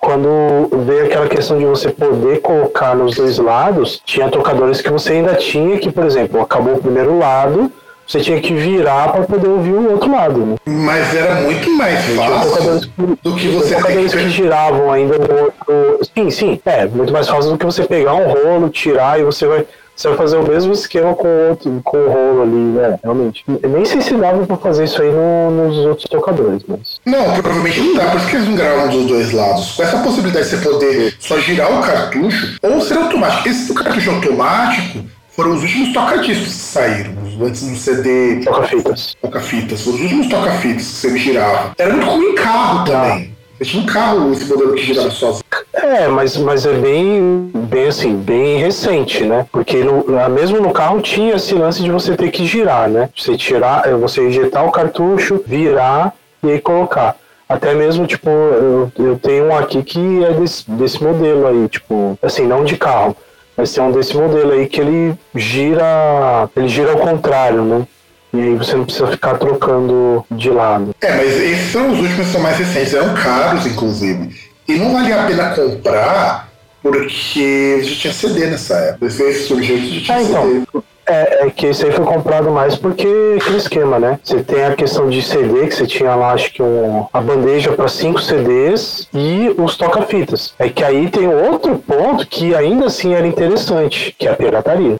quando veio aquela questão de você poder colocar nos dois lados, tinha tocadores que você ainda tinha que, por exemplo, acabou o primeiro lado, você tinha que virar para poder ouvir o outro lado. Né? Mas era muito mais fácil do que você tocadores que giravam ainda no outro. Sim, sim, é muito mais fácil do que você pegar um rolo, tirar e você vai você vai fazer o mesmo esquema com o outro, com o rolo ali, né? Realmente. Eu nem sei se dava pra fazer isso aí no, nos outros tocadores, mas. Não, provavelmente não dá, por isso que eles não gravam dos dois lados. Com essa possibilidade de você poder só girar o cartucho ou ser automático. Esse cartucho automático foram os últimos toca-discos que saíram. Antes do CD. Toca-fitas. Toca-fitas. Foram os últimos toca-fitas que você girava. Era muito ruim em carro também. Ah. Tinha um carro esse modelo que girava sozinho. É, mas, mas é bem, bem assim, bem recente, né? Porque no, mesmo no carro tinha esse lance de você ter que girar, né? Você tirar, é, você injetar o cartucho, virar e aí colocar. Até mesmo, tipo, eu, eu tenho um aqui que é desse, desse modelo aí, tipo, assim, não de carro Vai ser um desse modelo aí que ele gira, ele gira ao contrário, né? E aí você não precisa ficar trocando de lado. É, mas esses são os últimos que são mais recentes, eram caros, inclusive. E não valia a pena comprar porque já tinha CD nessa época. Esse surgiu já tinha é, então, CD. É, é, que esse aí foi comprado mais porque aquele esquema, né? Você tem a questão de CD, que você tinha lá, acho que um, a bandeja para cinco CDs e os toca-fitas. É que aí tem outro ponto que ainda assim era interessante, que é a pirataria.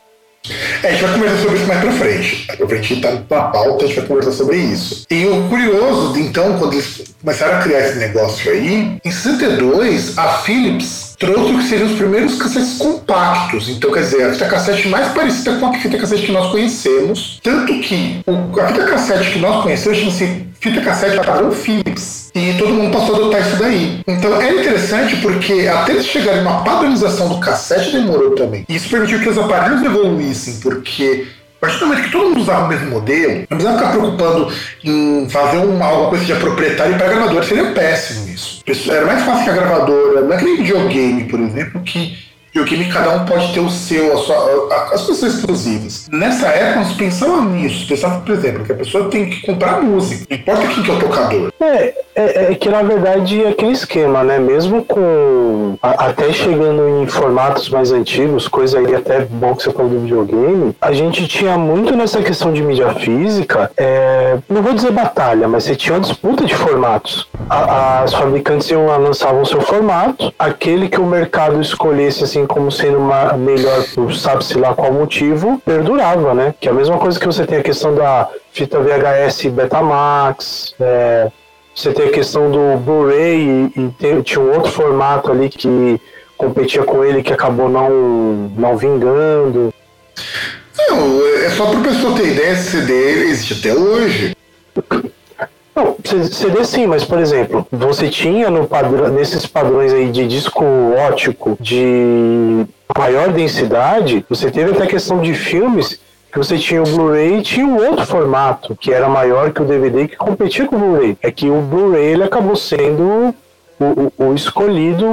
É, a gente vai conversar sobre isso mais pra frente. A gente tá na pauta, a gente vai conversar sobre isso. E o curioso, então, quando eles começaram a criar esse negócio aí, em 62, a Philips trouxe o que seriam os primeiros cassetes compactos. Então, quer dizer, a fita cassete mais parecida com a fita cassete que nós conhecemos. Tanto que a fita cassete que nós conhecemos chama-se fita cassete padrão Philips. E todo mundo passou a adotar isso daí. Então é interessante porque até eles chegarem uma padronização do cassete demorou também. Isso permitiu que os aparelhos evoluíssem, porque partir do momento que todo mundo usava o mesmo modelo, não precisava ficar preocupando em fazer uma, alguma coisa de proprietário e para gravador. Seria péssimo isso. Era mais fácil que a gravadora, não é que nem videogame, por exemplo, que videogame cada um pode ter o seu, a sua, as coisas exclusivas. Nessa época, nós pensávamos nisso. Pensava, por exemplo, que a pessoa tem que comprar música. Não importa quem que é o tocador. É, é, é que na verdade é aquele esquema, né? Mesmo com. A, até chegando em formatos mais antigos, coisa aí até bom que você falou do videogame, a gente tinha muito nessa questão de mídia física. É, não vou dizer batalha, mas você tinha uma disputa de formatos. A, as fabricantes iam lançavam seu formato, aquele que o mercado escolhesse assim assim como sendo uma melhor por sabe-se lá qual motivo, perdurava, né? Que é a mesma coisa que você tem a questão da fita VHS Betamax, é, você tem a questão do Blu-ray e, e tem, tinha um outro formato ali que competia com ele que acabou não, não vingando. Não, é só para o pessoal ter ideia, esse CD existe até hoje. Não, CD sim, mas por exemplo, você tinha no nesses padrões aí de disco ótico de maior densidade, você teve até questão de filmes que você tinha o Blu-ray e tinha um outro formato que era maior que o DVD que competia com o Blu-ray. É que o Blu-ray acabou sendo o, o, o, escolhido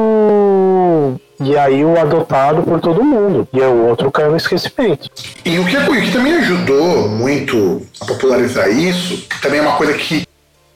e aí o adotado por todo mundo. E o outro caiu no esquecimento. E o que, o que também ajudou muito a popularizar isso, também é uma coisa que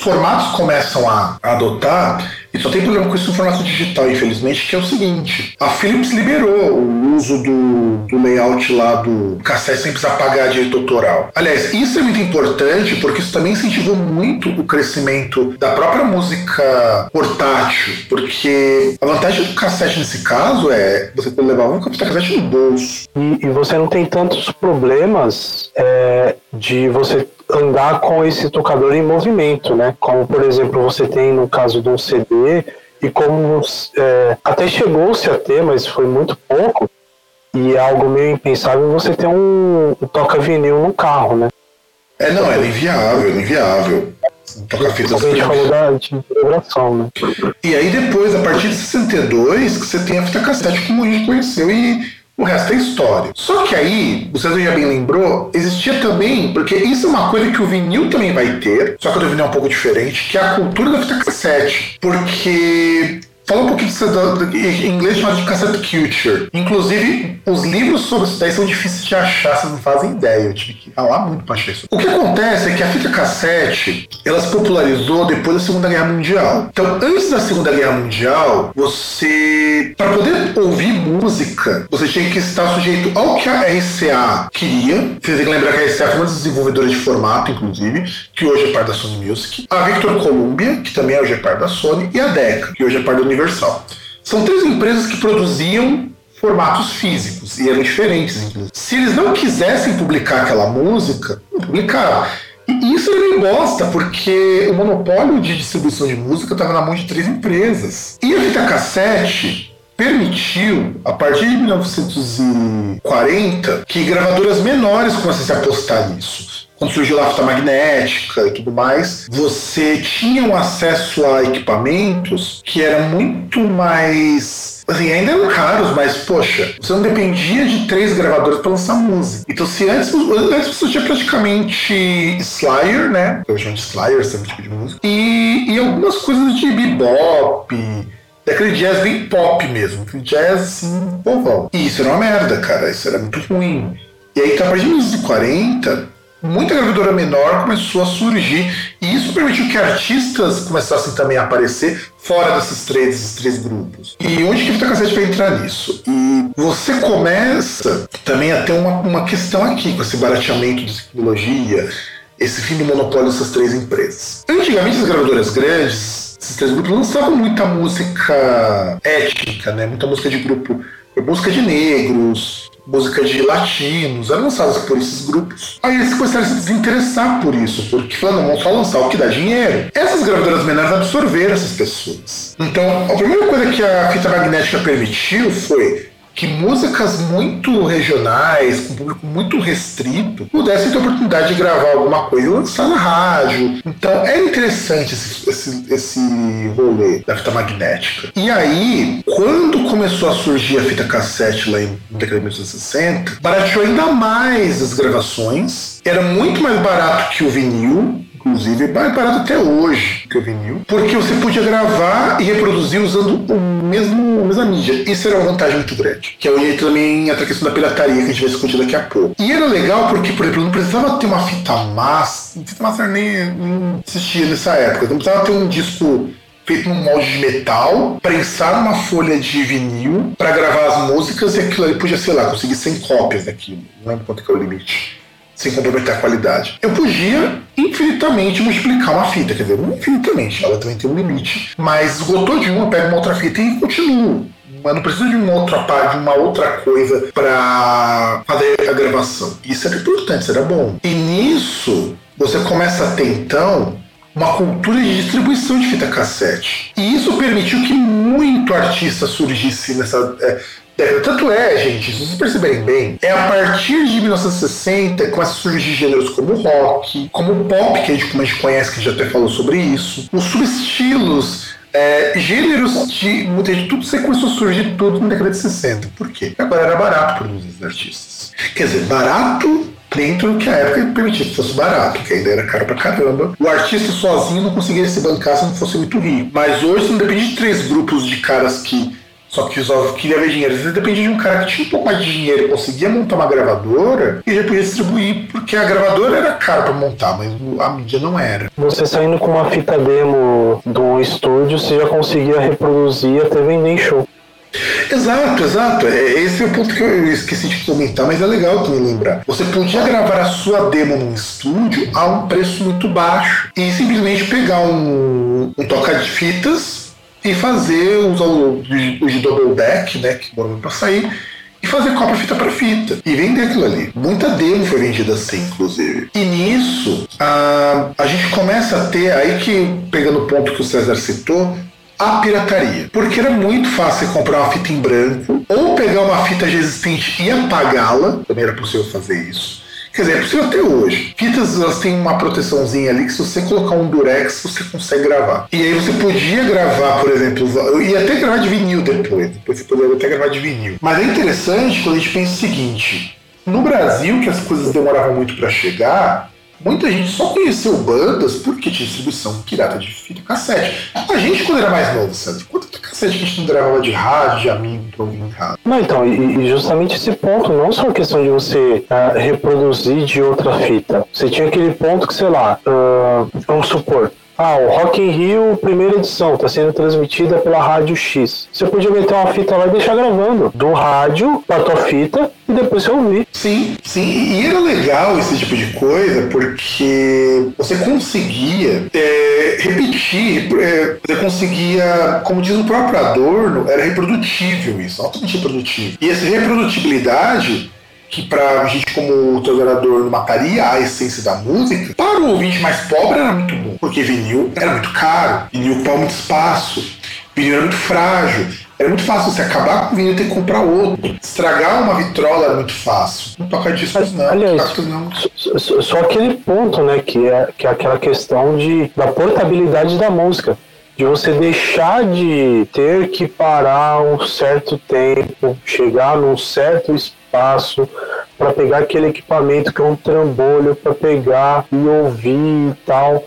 formatos começam a adotar, e só tem problema com isso no formato digital, infelizmente, que é o seguinte: a Philips liberou o uso do, do layout lá do cassete sem precisar pagar direito autoral. Aliás, isso é muito importante porque isso também incentivou muito o crescimento da própria música portátil, porque a vantagem do cassete nesse caso é você poder levar um cassete no bolso. E, e você não tem tantos problemas é, de você andar com esse tocador em movimento, né? Como, por exemplo, você tem no caso de um CD, e como é, até chegou-se a ter, mas foi muito pouco, e é algo meio impensável você ter um, um toca-vinil no carro, né? É, não, era inviável, era inviável. Toca-fitas. A gente falou da integração, né? E aí depois, a partir de 62, que você tem a fita cassete como a gente conheceu e o resto é história. Só que aí, você já bem lembrou, existia também, porque isso é uma coisa que o vinil também vai ter, só que o vinil é um pouco diferente, que é a cultura da fita cassete. Porque Fala um pouquinho disso, em inglês chamado de cassette culture. Inclusive, os livros sobre isso daí são difíceis de achar, vocês não fazem ideia. Eu tive que falar muito pra achar isso. O que acontece é que a fita cassete, ela se popularizou depois da Segunda Guerra Mundial. Então, antes da Segunda Guerra Mundial, você, para poder ouvir música, você tinha que estar sujeito ao que a RCA queria. Vocês têm que lembrar que a RCA foi uma das desenvolvedoras de formato, inclusive, que hoje é parte da Sony Music. A Victor Columbia, que também hoje é parte da Sony, e a Decca, que hoje é parte da Universal. São três empresas que produziam formatos físicos e eram diferentes, inclusive. Se eles não quisessem publicar aquela música, não publicavam. E isso era meio bosta, porque o monopólio de distribuição de música estava na mão de três empresas. E a fita cassete permitiu, a partir de 1940, que gravadoras menores começassem a apostar nisso quando surgiu a fita magnética e tudo mais, você tinha um acesso a equipamentos que era muito mais assim, ainda eram caros, mas poxa, você não dependia de três gravadores para lançar música. Então, se antes, antes você tinha praticamente Slayer, né? Eu chamo de Slayer, esse tipo de música, e, e algumas coisas de bebop. Daquele jazz bem pop mesmo, aquele jazz assim, povão. E isso era uma merda, cara, isso era muito ruim. E aí, a partir dos anos 40, muita gravadora menor começou a surgir e isso permitiu que artistas começassem também a aparecer fora desses três, desses três grupos. E onde que a Fita Cassete vai entrar nisso? E você começa também a ter uma, uma questão aqui com esse barateamento de tecnologia, esse fim do monopólio dessas três empresas. Antigamente as gravadoras grandes, esses três grupos lançavam muita música étnica, né? muita música de grupo, música de negros, música de latinos, eram lançadas por esses grupos. Aí eles começaram a se desinteressar por isso, porque falando, vamos só lançar o que dá dinheiro. Essas gravadoras menores absorveram essas pessoas. Então, a primeira coisa que a fita magnética permitiu foi que músicas muito regionais, com público muito restrito, pudessem ter a oportunidade de gravar alguma coisa e lançar na rádio. Então é interessante esse, esse, esse rolê da fita magnética. E aí, quando começou a surgir a fita cassete lá em década de 1960, barateou ainda mais as gravações, era muito mais barato que o vinil, inclusive, é barato até hoje que o vinil, porque você podia gravar e reproduzir usando o mesmo, a mesma mídia. Isso era uma vantagem muito grande. Que é onde também entra a questão da pirataria, que a gente vai discutir daqui a pouco. E era legal porque, por exemplo, não precisava ter uma fita massa, fita massa nem, nem existia nessa época, não precisava ter um disco feito num molde de metal, prensar numa folha de vinil para gravar as músicas e aquilo ali podia, sei lá, conseguir 100 cópias daquilo. Não lembro quanto que é o limite sem comprometer a qualidade. Eu podia infinitamente multiplicar uma fita, quer dizer, infinitamente, ela também tem um limite, mas esgotou de uma, pega uma outra fita e continuo. Mas não preciso de uma outra parte, de uma outra coisa para fazer a gravação. Isso era importante, isso era bom. E nisso, você começa a ter então uma cultura de distribuição de fita cassete. E isso permitiu que muito artista surgisse nessa. É, tanto é, gente, se vocês perceberem bem, é a partir de 1960 que começa a surgir gêneros como rock, como pop, que a gente, como a gente conhece, que a gente até falou sobre isso, os subestilos é, gêneros de muita tudo você começou a surgir tudo na década de 60. Por quê? Agora era barato produzir os artistas. Quer dizer, barato dentro do que a época permitia que fosse barato, que ainda era caro pra caramba. O artista sozinho não conseguia se bancar se não fosse muito rico. Mas hoje não depende de três grupos de caras que só que só queria ver dinheiro. Você dependia de um cara que tinha um pouco mais de dinheiro e conseguia montar uma gravadora e já podia distribuir, porque a gravadora era cara para montar, mas a mídia não era. Você saindo com uma fita demo do estúdio, você já conseguia reproduzir até vender em show. Exato, exato. É, esse é o ponto que eu esqueci de comentar, mas é legal também lembrar. Você podia gravar a sua demo num estúdio a um preço muito baixo e simplesmente pegar um, um toca de fitas e fazer os, os double deck, né, que demoram para sair, e fazer cópia fita para fita e vender aquilo ali. Muita demo foi vendida assim, inclusive. E nisso, a, a gente começa a ter, aí que, pegando o ponto que o César citou, a pirataria. Porque era muito fácil comprar uma fita em branco, ou pegar uma fita já existente e apagá-la, também era possível fazer isso Quer dizer, é possível até hoje. Fitas elas têm uma proteçãozinha ali que se você colocar um durex você consegue gravar. E aí você podia gravar, por exemplo, ia até gravar de vinil depois. Depois você poderia até gravar de vinil. Mas é interessante quando a gente pensa o seguinte: no Brasil, que as coisas demoravam muito para chegar, muita gente só conheceu bandas porque tinha distribuição pirata de fita cassete. A gente, quando era mais novo, sabe? Que a gente não gravava de rádio, de amigo, pra ouvir em casa? Não, então, e, e, justamente esse ponto, não só a questão de você uh, reproduzir de outra fita. Você tinha aquele ponto que, sei lá, uh, vamos supor, ah, o Rock in Rio, primeira edição, está sendo transmitida pela Rádio X. Você podia meter uma fita lá e deixar gravando. Do rádio para tua fita e depois você ouvir. Sim, sim. E era legal esse tipo de coisa porque você conseguia é, repetir, é, você conseguia, como diz o próprio Adorno, era reprodutível isso, altamente reprodutivo. E essa reprodutibilidade que para gente como trabalhador mataria a essência da música, para o ouvinte mais pobre era muito bom, porque vinil era muito caro, vinil ocupava muito espaço, vinil era muito frágil, era muito fácil você acabar com o vinil e ter que comprar outro. Estragar uma vitrola era muito fácil. Não toca discos não, Aliás, não. Só, só aquele ponto, né, que é, que é aquela questão de, da portabilidade da música de você deixar de ter que parar um certo tempo, chegar num certo espaço para pegar aquele equipamento que é um trambolho para pegar e ouvir e tal,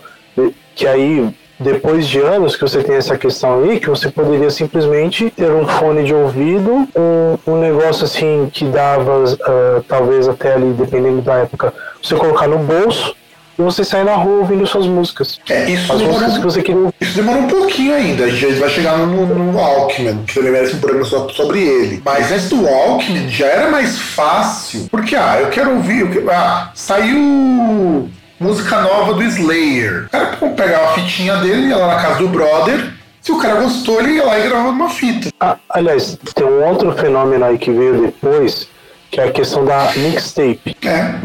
que aí depois de anos que você tem essa questão aí, que você poderia simplesmente ter um fone de ouvido, um, um negócio assim que dava, uh, talvez até ali, dependendo da época, você colocar no bolso e você sai na rua ouvindo suas músicas. É, isso As demora, músicas que você queria Isso demora um pouquinho ainda. A gente vai chegar no, no Walkman, que também merece um programa só sobre ele. Mas antes do Walkman já era mais fácil. Porque, ah, eu quero ouvir. Eu quero, ah, saiu música nova do Slayer. O cara pegava a fitinha dele, ia lá na casa do brother. Se o cara gostou, ele ia lá e gravava uma fita. Ah, aliás, tem um outro fenômeno aí que veio depois, que é a questão da mixtape. É.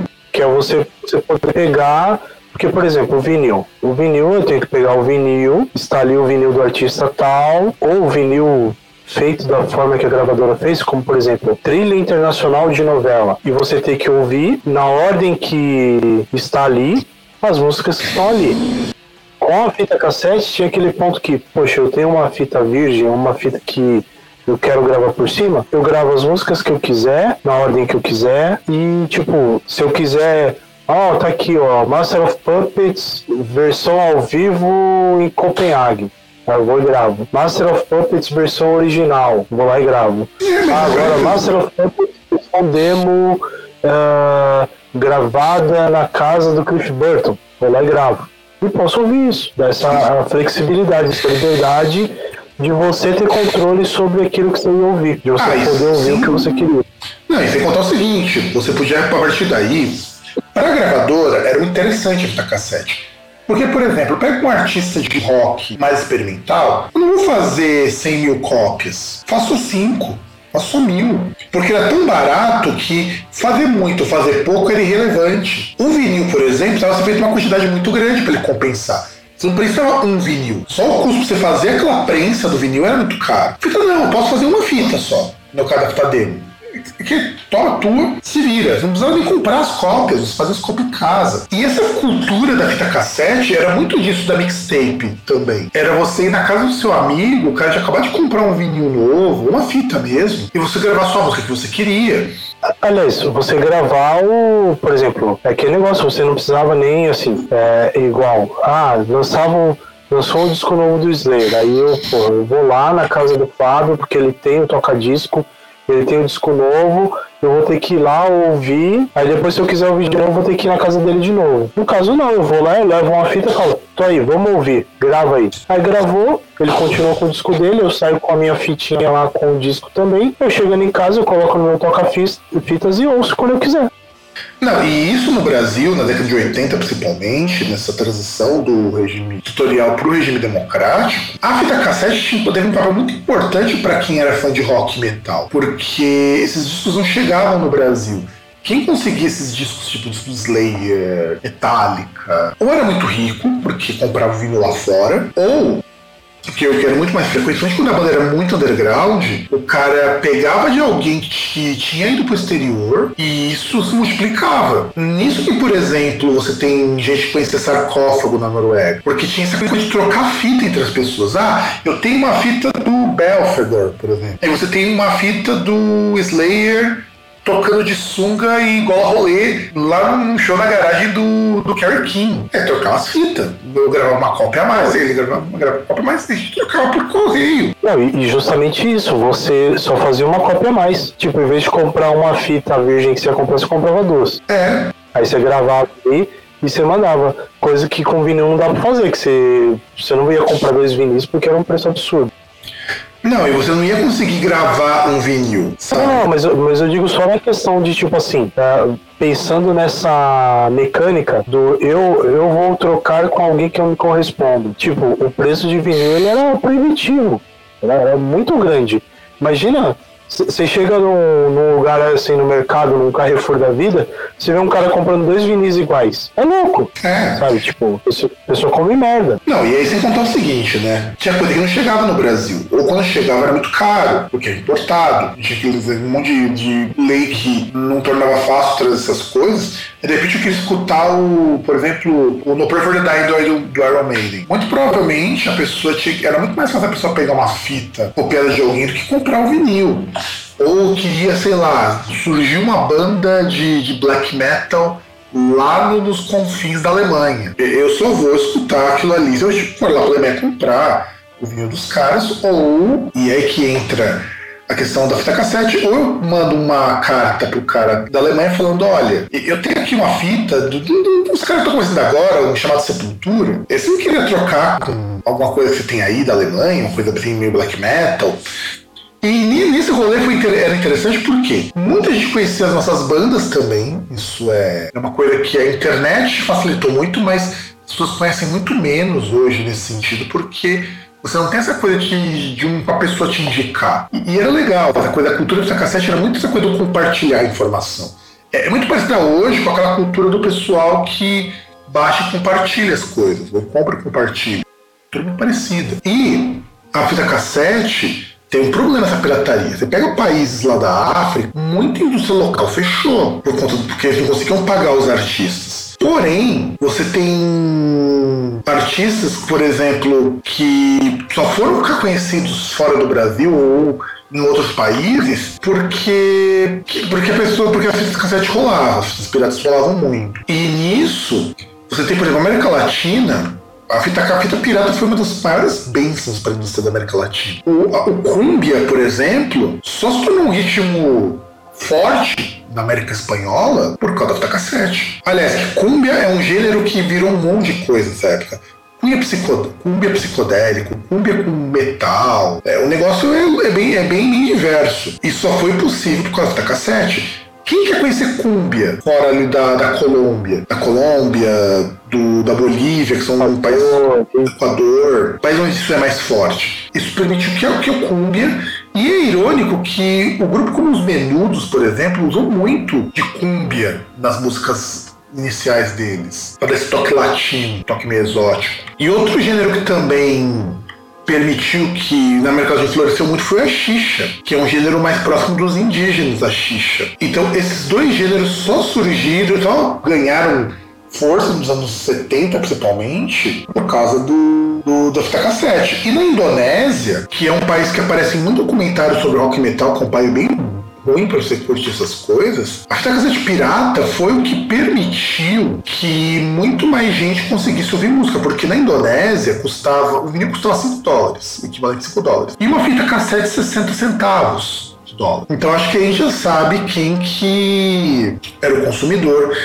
Que é você, você poder pegar. Porque, por exemplo, o vinil. O vinil, eu tenho que pegar o vinil, está ali o vinil do artista tal, ou o vinil feito da forma que a gravadora fez, como por exemplo, trilha internacional de novela, e você tem que ouvir na ordem que está ali as músicas que estão ali. Com a fita cassete tinha aquele ponto que, poxa, eu tenho uma fita virgem, uma fita que eu quero gravar por cima, eu gravo as músicas que eu quiser, na ordem que eu quiser, e tipo, se eu quiser Ó, oh, tá aqui, ó. Master of Puppets, versão ao vivo em Copenhague. Eu vou e gravo. Master of Puppets, versão original. Vou lá e gravo. Ah, agora, Master of Puppets, versão demo uh, gravada na casa do Cliff Burton. Vou lá e gravo. E posso ouvir isso. Dá essa flexibilidade, essa liberdade de você ter controle sobre aquilo que você ia ouvir. De você ah, poder ouvir sim. o que você queria. Não, e sem contar o seguinte, você podia, a partir daí, para a gravadora, era interessante a cassete. Porque, por exemplo, eu pego um artista de rock mais experimental, eu não vou fazer 100 mil cópias. Faço 5, faço mil. Porque era tão barato que fazer muito, fazer pouco era irrelevante. Um vinil, por exemplo, estava feito uma quantidade muito grande para ele compensar. Você não precisava um vinil. Só o custo para você fazer aquela prensa do vinil era muito caro. Fita não, eu posso fazer uma fita só, no caso da fita demo que toma tua, se vira. Não precisava nem comprar as cópias, fazia as cópias em casa. E essa cultura da fita cassete era muito disso da mixtape também. Era você ir na casa do seu amigo, o cara tinha acabado de comprar um vinil novo, uma fita mesmo, e você gravar sua música que você queria. Aliás, você gravar o, por exemplo, aquele negócio, você não precisava nem assim, é, igual, ah, lançavam lançou o disco novo do Slayer. Aí eu, pô, eu vou lá na casa do Fábio, porque ele tem o toca-disco, ele tem um disco novo, eu vou ter que ir lá ouvir, aí depois se eu quiser ouvir de novo, eu vou ter que ir na casa dele de novo. No caso não, eu vou lá, eu levo uma fita e falo, tô aí, vamos ouvir, grava aí. Aí gravou, ele continuou com o disco dele, eu saio com a minha fitinha lá com o disco também, eu chegando em casa, eu coloco no meu toca-fitas e ouço quando eu quiser. Não, e isso no Brasil, na década de 80 principalmente, nessa transição do regime tutorial para o regime democrático, a fita cassete teve um papel muito importante para quem era fã de rock metal, porque esses discos não chegavam no Brasil. Quem conseguia esses discos tipo do Slayer, Metallica, ou era muito rico, porque comprava o vinil lá fora, ou que eu quero muito mais frequentemente quando a banda era muito underground, o cara pegava de alguém que tinha ido pro exterior e isso se multiplicava. Nisso que, por exemplo, você tem gente que conhecia sarcófago na Noruega, porque tinha essa coisa de trocar fita entre as pessoas. Ah, eu tenho uma fita do Belfedor, por exemplo. Aí você tem uma fita do Slayer tocando de sunga e igual a rolê lá num show na garagem do, do Kerry King. É trocar umas fitas. Eu gravava uma cópia a mais, ele gravava uma, cópia a mais, a gente trocava por correio. Não, e justamente isso, você só fazia uma cópia a mais. Tipo, em vez de comprar uma fita virgem que você ia comprar, você comprava duas. É. Aí você gravava aí e você mandava. Coisa que com vinil não dá pra fazer, que você, você não ia comprar dois vinis porque era um preço absurdo. Não, e você não ia conseguir gravar um vinil. Sabe? Não, mas, mas eu digo só na questão de, tipo assim, é, pensando nessa mecânica do eu, eu vou trocar com alguém que eu me correspondo. Tipo, o preço de vinil ele era proibitivo, era muito grande. Imagina você chega num, num, lugar assim no mercado, num Carrefour da vida, você vê um cara comprando dois vinis iguais. É louco. É. Sabe? Tipo, a pessoa come merda. Não, e aí sem contar o seguinte, né? Tinha coisa que não chegava no Brasil. Ou quando chegava era muito caro, porque era importado. Tinha um monte de, de lei que não tornava fácil trazer essas coisas. E de repente eu queria escutar o, por exemplo, o No the Die do, do Iron Maiden. Muito provavelmente a pessoa tinha. Era muito mais fácil a pessoa pegar uma fita copiada de alguém do que comprar um vinil. Ou queria, sei lá, surgiu uma banda de, de black metal lá nos confins da Alemanha. Eu só vou escutar aquilo ali se eu for lá para comprar o vinil dos caras, ou. E aí que entra a questão da fita cassete, ou eu mando uma carta pro cara da Alemanha falando: olha, eu tenho aqui uma fita do, do, do os caras estão começando agora, um chamado Sepultura. Você não queria trocar com alguma coisa que você tem aí da Alemanha, uma coisa assim meio black metal? E nesse rolê foi era interessante porque muita gente conhecia as nossas bandas também. Isso é uma coisa que a internet facilitou muito, mas as pessoas conhecem muito menos hoje nesse sentido, porque você não tem essa coisa de, de uma pessoa te indicar. E, e era legal, essa coisa da cultura do cassete era muito essa coisa do compartilhar informação. É, é muito parecida hoje com aquela cultura do pessoal que baixa e compartilha as coisas, ou compra e compartilha. Tudo muito parecido. E a fita cassete tem um problema essa pirataria. Você pega países lá da África, muita indústria local fechou, por conta porque eles não conseguiam pagar os artistas. Porém, você tem artistas, por exemplo, que só foram ficar conhecidos fora do Brasil ou em outros países porque porque a pessoa porque a fita cassete rolava, as piratas rolavam muito. E nisso, você tem, por exemplo, a América Latina, a fita, a fita pirata foi uma das maiores bênçãos para a indústria da América Latina. O, a, o cumbia, por exemplo, só se tornou um ritmo forte na América Espanhola por causa da fita cassete. Aliás, cumbia é um gênero que virou um monte de coisa nessa época. Cumbia, psicod... cumbia psicodélico, cumbia com metal. É, o negócio é, é, bem, é bem diverso. E só foi possível por causa da cassete. Quem quer conhecer Cúmbia fora ali da, da Colômbia? Da Colômbia, do, da Bolívia, que são um país do Equador, país onde isso é mais forte. Isso permitiu que, que o Cúmbia. E é irônico que o grupo como os Menudos, por exemplo, usou muito de Cúmbia nas músicas iniciais deles, para esse toque latino, toque meio exótico. E outro gênero que também permitiu que na América Latina floresceu muito foi a xixa, que é um gênero mais próximo dos indígenas, a xixa. Então esses dois gêneros só surgiram, só ganharam força nos anos 70 principalmente, por causa do, do, da fita cassete. E na Indonésia, que é um país que aparece em um documentário sobre rock metal, com um pai bem ruim para você curtir essas coisas, a fita cassete pirata foi o que permitiu que muito mais gente conseguisse ouvir música, porque na Indonésia custava, o vinil custava 5 dólares, equivalente a 5 dólares, e uma fita cassete 60 centavos de dólar. Então acho que a gente já sabe quem que era o consumidor.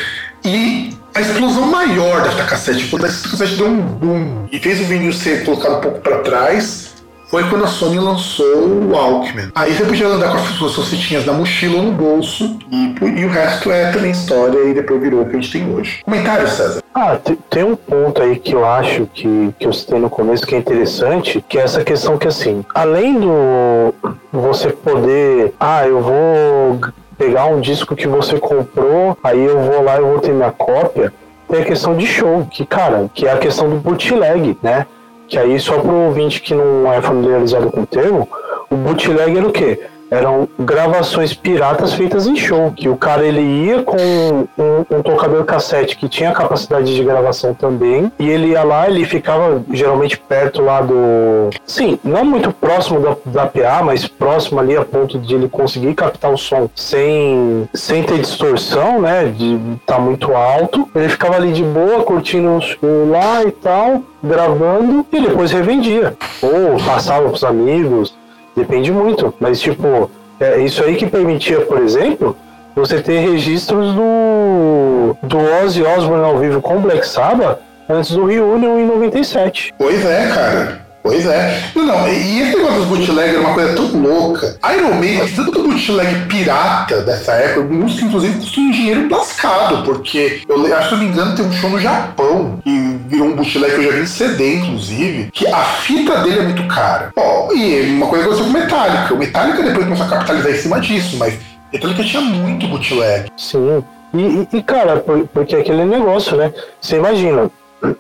E a explosão maior da fita cassete, quando a fita cassete deu um boom e fez o vinil ser colocado um pouco para trás, foi quando a Sony lançou o Walkman. Aí você podia andar com as suas fitinhas na mochila ou no bolso, e, e, o resto é também história e depois virou o que a gente tem hoje. Comentário, César? Ah, tem um ponto aí que eu acho que, que eu citei no começo que é interessante, que é essa questão que assim, além do você poder, ah, eu vou pegar um disco que você comprou, aí eu vou lá e vou ter minha cópia, tem a questão de show, que, cara, que é a questão do bootleg, né? Que aí, só para o ouvinte que não é familiarizado com o termo, o bootleg era o quê? Eram gravações piratas feitas em show, que o cara ele ia com um, um, tocador cassete que tinha capacidade de gravação também, e ele ia lá, ele ficava geralmente perto lá do... Sim, não muito próximo da, da PA, mas próximo ali a ponto de ele conseguir captar o som sem, sem ter distorção, né, de estar tá muito alto. Ele ficava ali de boa, curtindo o show lá e tal, gravando, e depois revendia. Ou passava pros amigos, Depende muito, mas tipo, é isso aí que permitia, por exemplo, você ter registros do, do Ozzy Osbourne ao vivo com Black Sabbath antes do Reunion em 97. Pois é, cara. Pois é. Não, não, e esse negócio dos bootleg era uma coisa tão louca. Iron Maiden, tanto bootleg pirata dessa época, música inclusive custou um dinheiro lascado, porque eu acho que, se não me engano, tem um show no Japão que virou um bootleg que eu já vi em CD, inclusive, que a fita dele é muito cara. Ó, e uma coisa aconteceu com Metallica. O Metallica depois começou a capitalizar em cima disso, mas Metallica tinha muito bootleg. Sim. E, e, cara, porque aquele negócio, né? Você imagina,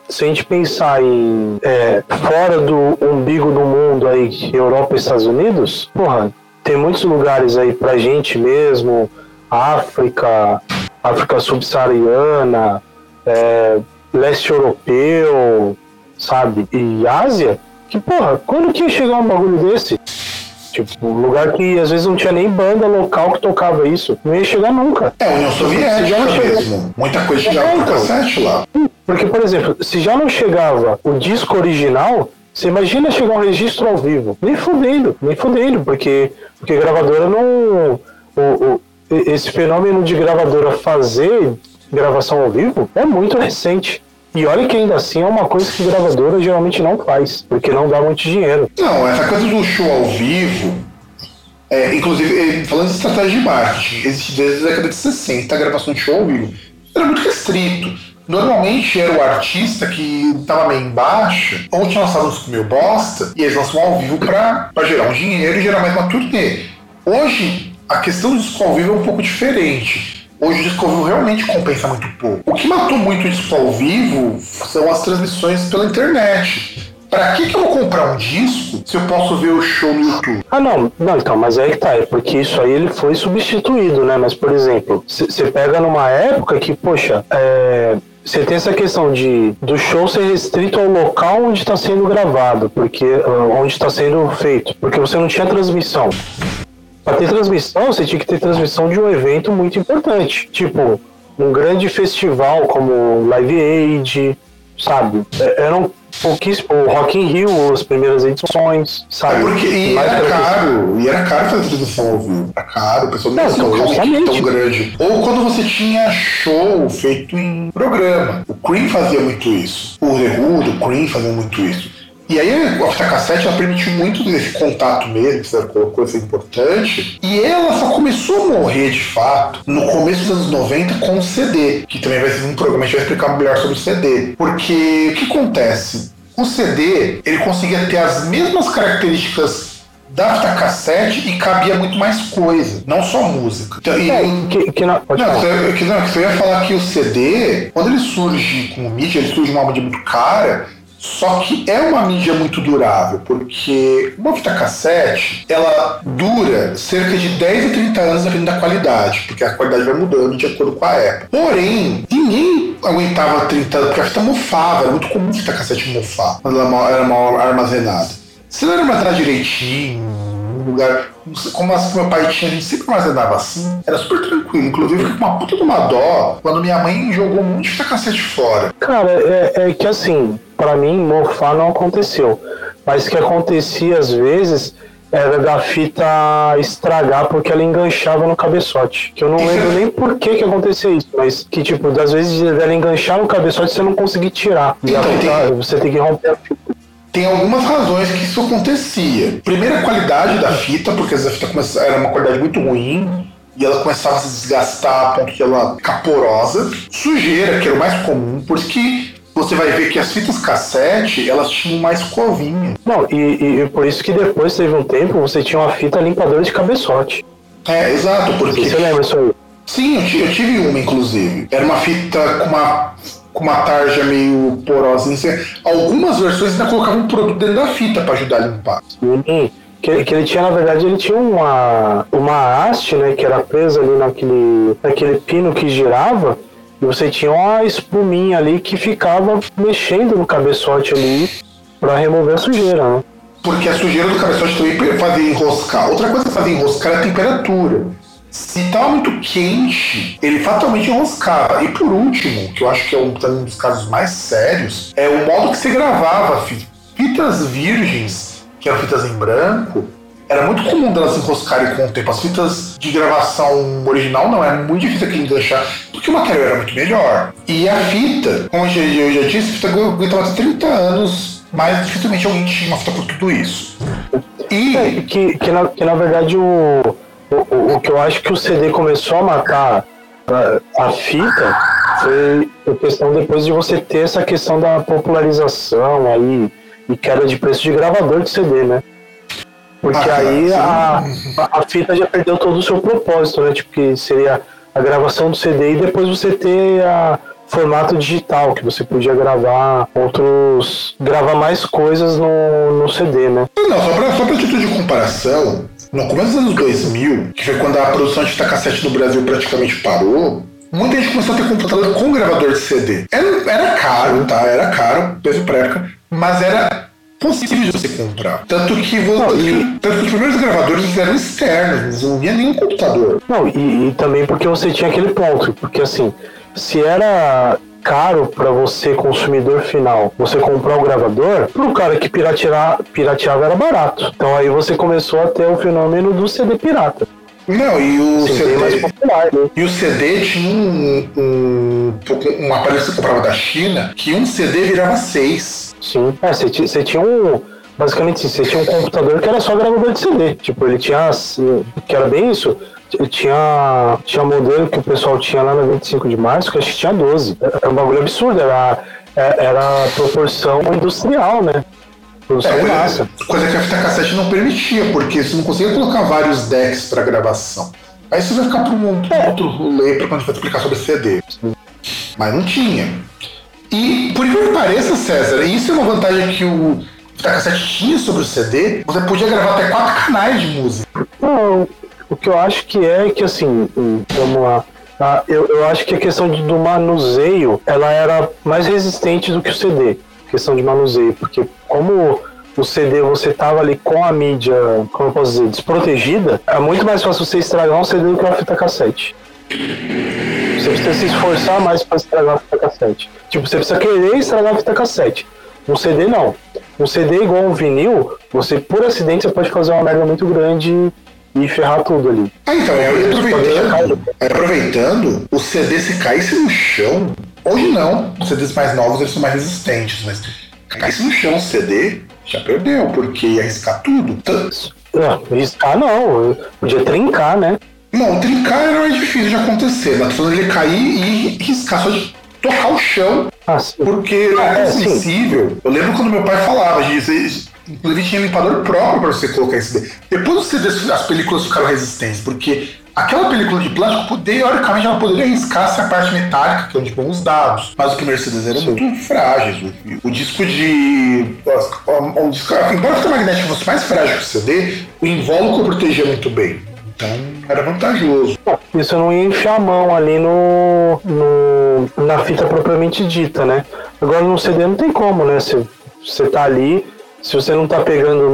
se a gente pensar em é, fora do umbigo do mundo aí, Europa e Estados Unidos, porra, tem muitos lugares aí pra gente mesmo, África, África subsaariana, é, leste europeu, sabe, e Ásia, que porra, quando que ia chegar um bagulho desse? Tipo, um lugar que às vezes não tinha nem banda local que tocava isso. Não ia chegar nunca. É, União Soviética mesmo. Muita coisa chegava é, por cassete lá. Porque, por exemplo, se já não chegava o disco original, você imagina chegar um registro ao vivo. Nem fudendo, nem fudendo, porque, porque gravadora não. O, o, esse fenômeno de gravadora fazer gravação ao vivo é muito recente. E olha que ainda assim é uma coisa que gravadora geralmente não faz, porque não dá muito dinheiro. Não, essa coisa do show ao vivo, é, inclusive, é, falando de estratégia de marketing, existe desde a década de 60 a gravação de show ao vivo. Era muito restrito. Normalmente era o artista que estava meio embaixo, ou tinha lançado um disco meio bosta, e eles lançam ao vivo para gerar um dinheiro e gerar mais uma turnê. Hoje, a questão do disco ao vivo é um pouco diferente. Hoje o disco ao vivo realmente compensa muito pouco. O que matou muito o disco ao vivo são as transmissões pela internet. Pra que, que eu vou comprar um disco se eu posso ver o show no YouTube? Ah, não, não, então, mas aí que tá, é porque isso aí ele foi substituído, né? Mas, por exemplo, você pega numa época que, poxa, é, você tem essa questão de do show ser restrito ao local onde está sendo gravado, porque uh, onde está sendo feito, porque você não tinha transmissão. Para ter transmissão, você tinha que ter transmissão de um evento muito importante, tipo um grande festival como Live Aid, sabe? É, eram pouquíssimo, o Rock in Rio, as primeiras edições, sabe? É porque e era caro, e era caro fazer transmissão ao vivo. Era caro, o pessoal não, não então, tão grande. Ou quando você tinha show feito em programa. O Cream fazia muito isso. O The Who, o Cream fazia muito isso. E aí a fita cassete ela permitiu muito desse contato mesmo, que você colocou isso importante. E ela só começou a morrer de fato no começo dos anos 90 com o CD, que também vai ser um programa, a gente vai explicar melhor sobre o CD. Porque o que acontece? O CD, ele conseguia ter as mesmas características da fita cassete e cabia muito mais coisa, não só música. Então, e, é, que, que não, pode não, você, que, não, que eu ia falar que o CD, quando ele surge como mídia, ele surge uma mídia muito cara, só que é uma mídia muito durável, porque uma fita cassete, ela dura cerca de 10 a 30 anos dependendo da qualidade, porque a qualidade vai mudando de acordo com a época. Porém, ninguém aguentava 30 anos, porque a fita mofava, era muito comum a fita cassete mofar, quando ela era mal armazenada. Se ela era armazenada direitinho, num lugar. Como as que meu pai tinha, a gente sempre armazenava assim, era super tranquilo. Inclusive, eu fiquei com uma puta de uma dó quando minha mãe jogou um monte de fita cassete fora. Cara, é, é que assim, para mim, morfar não aconteceu. Mas que acontecia às vezes era da fita estragar porque ela enganchava no cabeçote. Que eu não lembro nem por que que acontecia isso, mas que tipo, das vezes ela enganchar no cabeçote você não conseguir tirar. Então, fita, tem... você tem que romper a fita. Tem algumas razões que isso acontecia. Primeiro, a qualidade da fita, porque a fita era uma qualidade muito ruim e ela começava a se desgastar a ponto que ela ficar porosa. Sujeira, que era o mais comum, por isso que você vai ver que as fitas cassete, elas tinham mais covinha. Não, e, e por isso que depois teve um tempo, você tinha uma fita limpadora de cabeçote. É, exato, porque... Você lembra isso aí? Sim, eu tive uma, inclusive. Era uma fita com uma com uma tarja meio porosa. Algumas versões ainda colocavam um produto dentro da fita para ajudar a limpar. Sim. Que, que, ele tinha, na verdade, ele tinha uma, uma haste, né, que era presa ali naquele, naquele pino que girava, e você tinha uma espuminha ali que ficava mexendo no cabeçote ali para remover a sujeira, né? Porque a sujeira do cabeçote também fazia enroscar. Outra coisa que fazia enroscar é a temperatura. Se estava muito quente, ele fatalmente enroscava. E por último, que eu acho que é um, um dos casos mais sérios, é o modo que você gravava fitas virgens, que eram fitas em branco, era muito comum delas enroscarem com o tempo. As fitas de gravação original não, era muito difícil aquilo enganchar, porque o material era muito melhor. E a fita, como eu já, eu já disse, a fita aguentava 30 anos, mas dificilmente alguém tinha uma fita por tudo isso. E... É, que, que, na, que na verdade o, o, o que eu acho que o CD começou a matar a, a fita foi a questão depois de você ter essa questão da popularização aí e queda de preço de gravador de CD, né? Porque ah, aí a, a, fita já perdeu todo o seu propósito, né? Tipo, que seria a gravação do CD e depois você ter a formato digital, que você podia gravar outros. gravar mais coisas no, no CD, né? Não, só pra, só pra título de comparação, no começo dos anos 2000, que foi quando a produção de fita cassete no Brasil praticamente parou, muita gente começou a ter computador com gravador de CD. Era, era caro, tá? Era caro, peso pra época, mas era possível de você comprar. Tanto que, não, e... tanto que os primeiros gravadores eram externos, não tinha nenhum computador. Não, e, e também porque você tinha aquele ponto, porque assim, se era caro para você, consumidor final, você comprar um gravador, para o cara que piratear, pirateava era barato. Então aí você começou a ter o fenômeno do CD pirata. Não, e o CD, CD popular, né? E o CD tinha um, um, um, aparelho que você comprava da China que um CD virava seis. Sim, é, você, você tinha um. Basicamente, você tinha um computador que era só gravador de CD. Tipo, ele tinha. Que era bem isso. Tinha, tinha modelo que o pessoal tinha lá na 25 de março, que acho que tinha 12. Era um bagulho absurdo, era, é, era proporção industrial, né? Produção é, massa. Coisa que a fita cassete não permitia, porque você não conseguia colocar vários decks para gravação. Aí você vai ficar para um, é. outro rolê para quando a gente vai explicar sobre CD. Mas não tinha. E por que pareça, César, isso é uma vantagem que o, fita cassete tinha sobre o CD, você podia gravar até quatro canais de música. Não, o que eu acho que é que assim, hum, vamos lá. Ah, eu, eu acho que a questão de, do manuseio ela era mais resistente do que o CD. Questão de manuseio, porque como o CD você tava ali com a mídia, como eu posso dizer, desprotegida, é muito mais fácil você estragar um CD do que uma fita cassete. Você precisa se esforçar mais para estragar a fita cassete. Tipo, você precisa querer estragar a fita cassete. Um CD não. Um CD igual um vinil, você por acidente você pode fazer uma merda muito grande e ferrar tudo ali. Ah, então, é, aproveitando, aproveitando, o CD se caísse no chão, hoje não, os CDs mais novos eles são mais resistentes, mas caísse no chão o CD, já perdeu, porque ia riscar tudo. Não, riscar não, podia trincar, né? Não, trincar era mais difícil de acontecer, mas quando ele cair e riscar, só de tocar o chão, ah, porque ah, é, é sensível. Eu lembro quando meu pai falava disso, inclusive tinha limpador próprio para você colocar esse CD. Depois CDs, as películas ficaram resistentes, porque aquela película de plástico, teoricamente, ela poderia riscar essa parte metálica, que é onde vão os dados. Mas os primeiros CDs eram muito frágeis. O, o disco de. O, o, disco, embora a fita magnética fosse mais frágil que o CD, o invólucro protegia muito bem. Então era vantajoso. Isso não ia enfiar a mão ali no, no, na fita propriamente dita, né? Agora no CD não tem como, né? Você tá ali, se você não tá pegando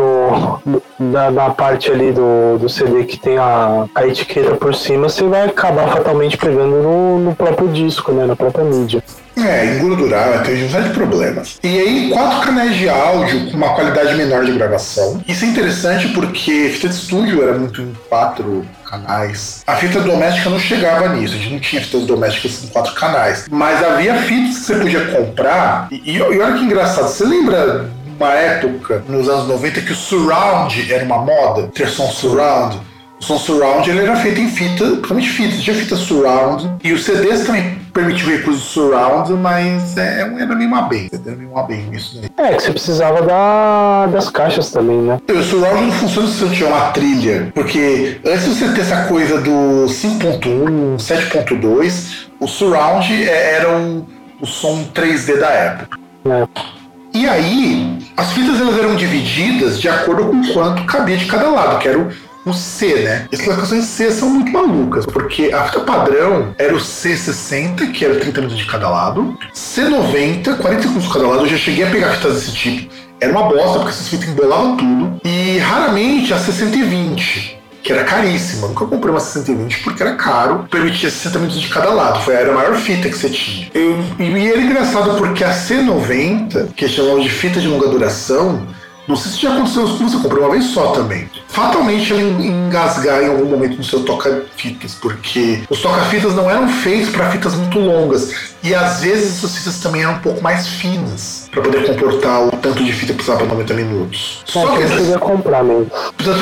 no, na, na, parte ali do, do CD que tem a, a etiqueta por cima, você vai acabar fatalmente pegando no, no próprio disco, né? Na própria mídia. É, engordurar, tem um de problemas. E aí, quatro canais de áudio com uma qualidade menor de gravação. Isso é interessante porque fita de estúdio era muito em quatro canais. A fita doméstica não chegava nisso, a gente não tinha fitas domésticas em quatro canais. Mas havia fitas que você podia comprar. E, e olha que engraçado, você lembra uma época, nos anos 90, que o surround era uma moda, ter som surround. O som surround ele era feito em fita, principalmente fita, tinha fita surround. E os CDs também permitiam recurso surround, mas é, era meio uma bem, era meio uma bem isso daí. É, que você precisava da, das caixas também, né? O surround não funciona se você não tiver uma trilha, porque antes de você ter essa coisa do 5.1, 7.2, o surround é, era o, o som 3D da época. É. E aí, as fitas elas eram divididas de acordo com quanto cabia de cada lado, que era o, C, né? As classificações C são muito malucas, porque a fita padrão era o C60, que era 30 minutos de cada lado, C90, 40 minutos de cada lado. Eu já cheguei a pegar fitas desse tipo. Era uma bosta, porque essas fitas embolavam tudo. E raramente a C120 que era caríssima. Nunca comprei uma 620 porque era caro, permitia 60 minutos de cada lado. Foi era a maior fita que você tinha. Eu, e era engraçado porque a C90, que chamava de fita de longa duração, não sei se já aconteceu com você, comprou uma vez só também. Fatalmente ela engasgar em algum momento no seu toca-fitas, porque os toca-fitas não eram feitos para fitas muito longas. E às vezes essas fitas também eram um pouco mais finas, para poder comportar o tanto de fita que precisava para 90 minutos. É, só que você ia comprar mesmo.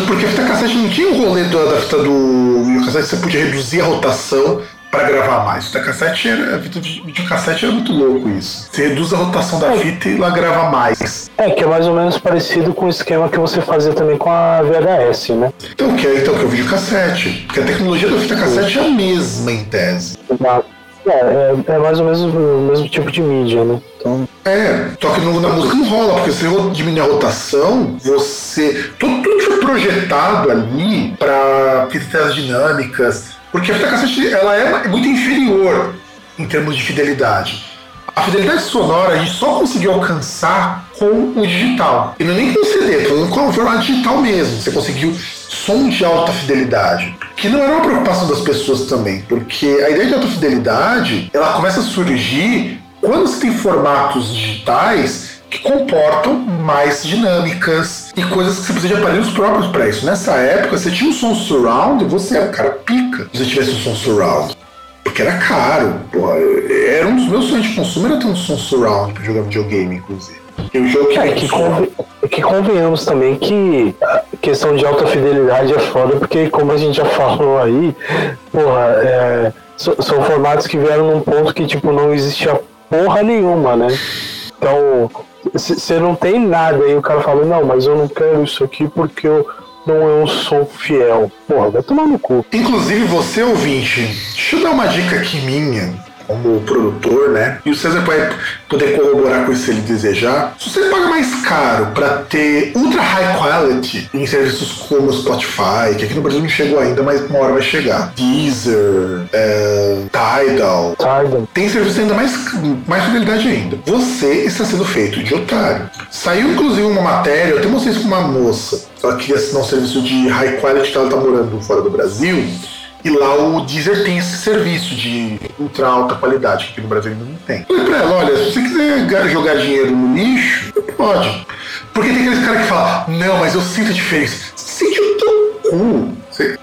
Porque a fita cassete não tinha o rolê da, da fita do videocassete, você podia reduzir a rotação para gravar mais. Fita cassete era, videocassete era muito louco isso. Você reduz a rotação da é. fita e ela grava mais. É, que é mais ou menos parecido com o esquema que você fazia também com a VHS, né? Então, que é, então, que é o videocassete. Porque a tecnologia da fita cassete é a mesma em tese. Exato. É, é, é, mais ou menos o mesmo tipo de mídia, né? Então... É, só que no, na música não rola, porque se você diminuir a rotação, você. Tudo, tudo foi projetado ali para fitas dinâmicas, porque a fita cassete ela é muito inferior em termos de fidelidade. A fidelidade sonora a gente só conseguiu alcançar com o digital. E não é nem com o CD, com o formato digital mesmo. Você conseguiu som de alta fidelidade. Que não era uma preocupação das pessoas também, porque a ideia de alta fidelidade ela começa a surgir quando você tem formatos digitais que comportam mais dinâmicas e coisas que você precisa de aparelhos próprios para isso. Nessa época, você tinha um som surround você era o cara pica se você tivesse um som surround. Porque era caro. Porra, era um dos meus sonhos de consumo era ter um som surround para jogar videogame, inclusive. E o jogo que, é, que, conven... que convenhamos também que a questão de alta fidelidade é foda, porque como a gente já falou aí, porra, é... são formatos que vieram num ponto que tipo não existia porra nenhuma, né? Então, você não tem nada aí o cara fala, não, mas eu não quero isso aqui porque eu não um som fiel. Porra, vai tomar no cu. Inclusive, você ouvinte, deixa eu dar uma dica aqui minha. Como produtor, né? E o César vai poder corroborar com isso se ele desejar. Se você paga mais caro para ter ultra high quality em serviços como Spotify, que aqui no Brasil não chegou ainda, mas uma hora vai chegar. Deezer, é, Tidal. Tidal. Tem serviço ainda mais, mais fidelidade ainda. Você está sendo feito de otário. Saiu inclusive uma matéria, eu até mostrei isso com uma moça. Ela queria assinar um serviço de high quality que ela está morando fora do Brasil. E lá o Deezer tem esse serviço de ultra alta qualidade, que aqui no Brasil ainda não tem. Falei pra ela, olha, se você quiser jogar dinheiro no lixo, pode. Porque tem aqueles caras que falam, não, mas eu sinto a diferença. Sente o teu cu. Você...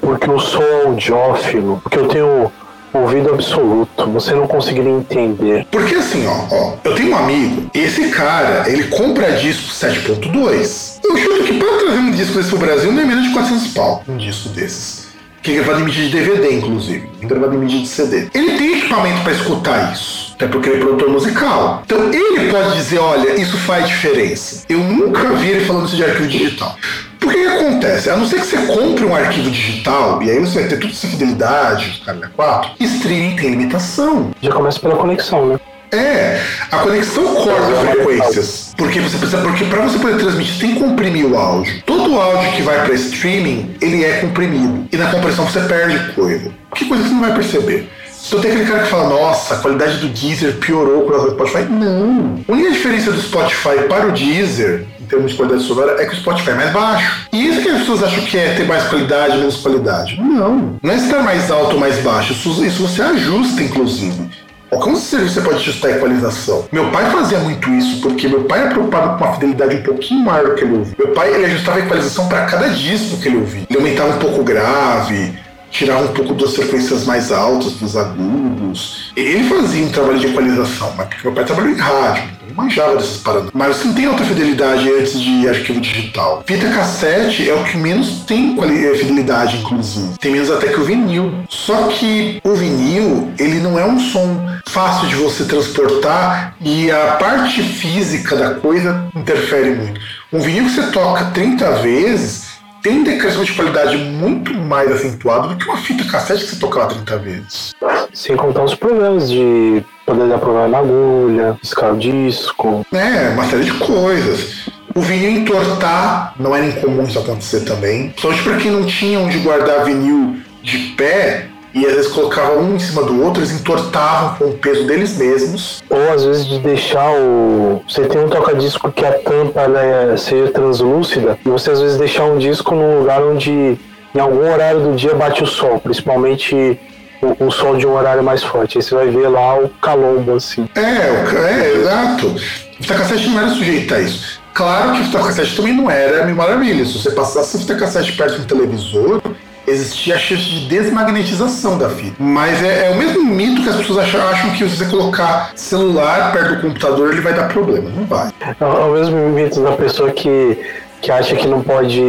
Porque eu sou audiófilo, porque eu tenho ouvido absoluto, você não conseguiria entender. Porque assim, ó, ó, eu tenho um amigo, esse cara, ele compra disco 7.2. Eu chuto que para trazer um disco desse pro Brasil não é menos de 400 pau, um disco desses que gravado em mídia de DVD, inclusive, gravado em mídia de CD. Ele tem equipamento para escutar isso, até porque ele é produtor musical. Então ele pode dizer, olha, isso faz diferença. Eu nunca vi ele falando isso de arquivo digital. Por que, que acontece? A não ser que você compre um arquivo digital, e aí você vai ter toda essa fidelidade, caras 4, streaming tem limitação. Já começa pela conexão, né? É, a conexão corta frequências. Porque você precisa, porque para você poder transmitir, tem que comprimir o áudio. Todo áudio que vai para streaming, ele é comprimido. E na compressão você perde coisa. Que coisa que você não vai perceber. Então tem aquele cara que fala, nossa, a qualidade do Deezer piorou com o Spotify. Não. A única diferença do Spotify para o Deezer, em termos de qualidade sonora, é que o Spotify é mais baixo. E isso que as pessoas acham que é ter mais qualidade, menos qualidade. Não. Não é estar mais alto ou mais baixo. Isso você ajusta, inclusive. Como você pode ajustar a equalização? Meu pai fazia muito isso, porque meu pai era preocupado com uma fidelidade um pouquinho maior que ele ouvia. Meu pai ele ajustava a equalização para cada disco que ele ouvia. Ele aumentava um pouco o grave, tirava um pouco das frequências mais altas, dos agudos. Ele fazia um trabalho de equalização, mas porque meu pai trabalhou em rádio, ele manjava desses parâmetros. Mas você não tem alta fidelidade antes de arquivo digital. Fita cassete é o que menos tem eh, fidelidade, inclusive. Tem menos até que o vinil. Só que o vinil, ele não é um som fácil de você transportar e a parte física da coisa interfere muito. Um vinil que você toca 30 vezes tem um decréscimo de qualidade muito mais acentuado do que uma fita cassete que você toca lá 30 vezes. Sem contar os problemas de poder dar problema na agulha, riscar o disco. É, uma série de coisas. O vinil entortar não era incomum isso acontecer também. Só para quem não tinha onde guardar vinil de pé, e às vezes colocavam um em cima do outro, eles entortavam com o peso deles mesmos. Ou às vezes de deixar o. Você tem um toca-disco que a tampa é, seja translúcida, e você às vezes deixar um disco num lugar onde em algum horário do dia bate o sol, principalmente o, o sol de um horário mais forte. Aí você vai ver lá o calombo, assim. É, é, exato. O cassete não era sujeito a isso. Claro que o cassete também não era mil maravilha. Se você passasse fita cassete perto de um televisor, existia a chance de desmagnetização da fita. Mas é, é, o mesmo mito que as pessoas acham, acham, que se você colocar celular perto do computador ele vai dar problema. Não vai. É, o mesmo mito da pessoa que que acha que não pode.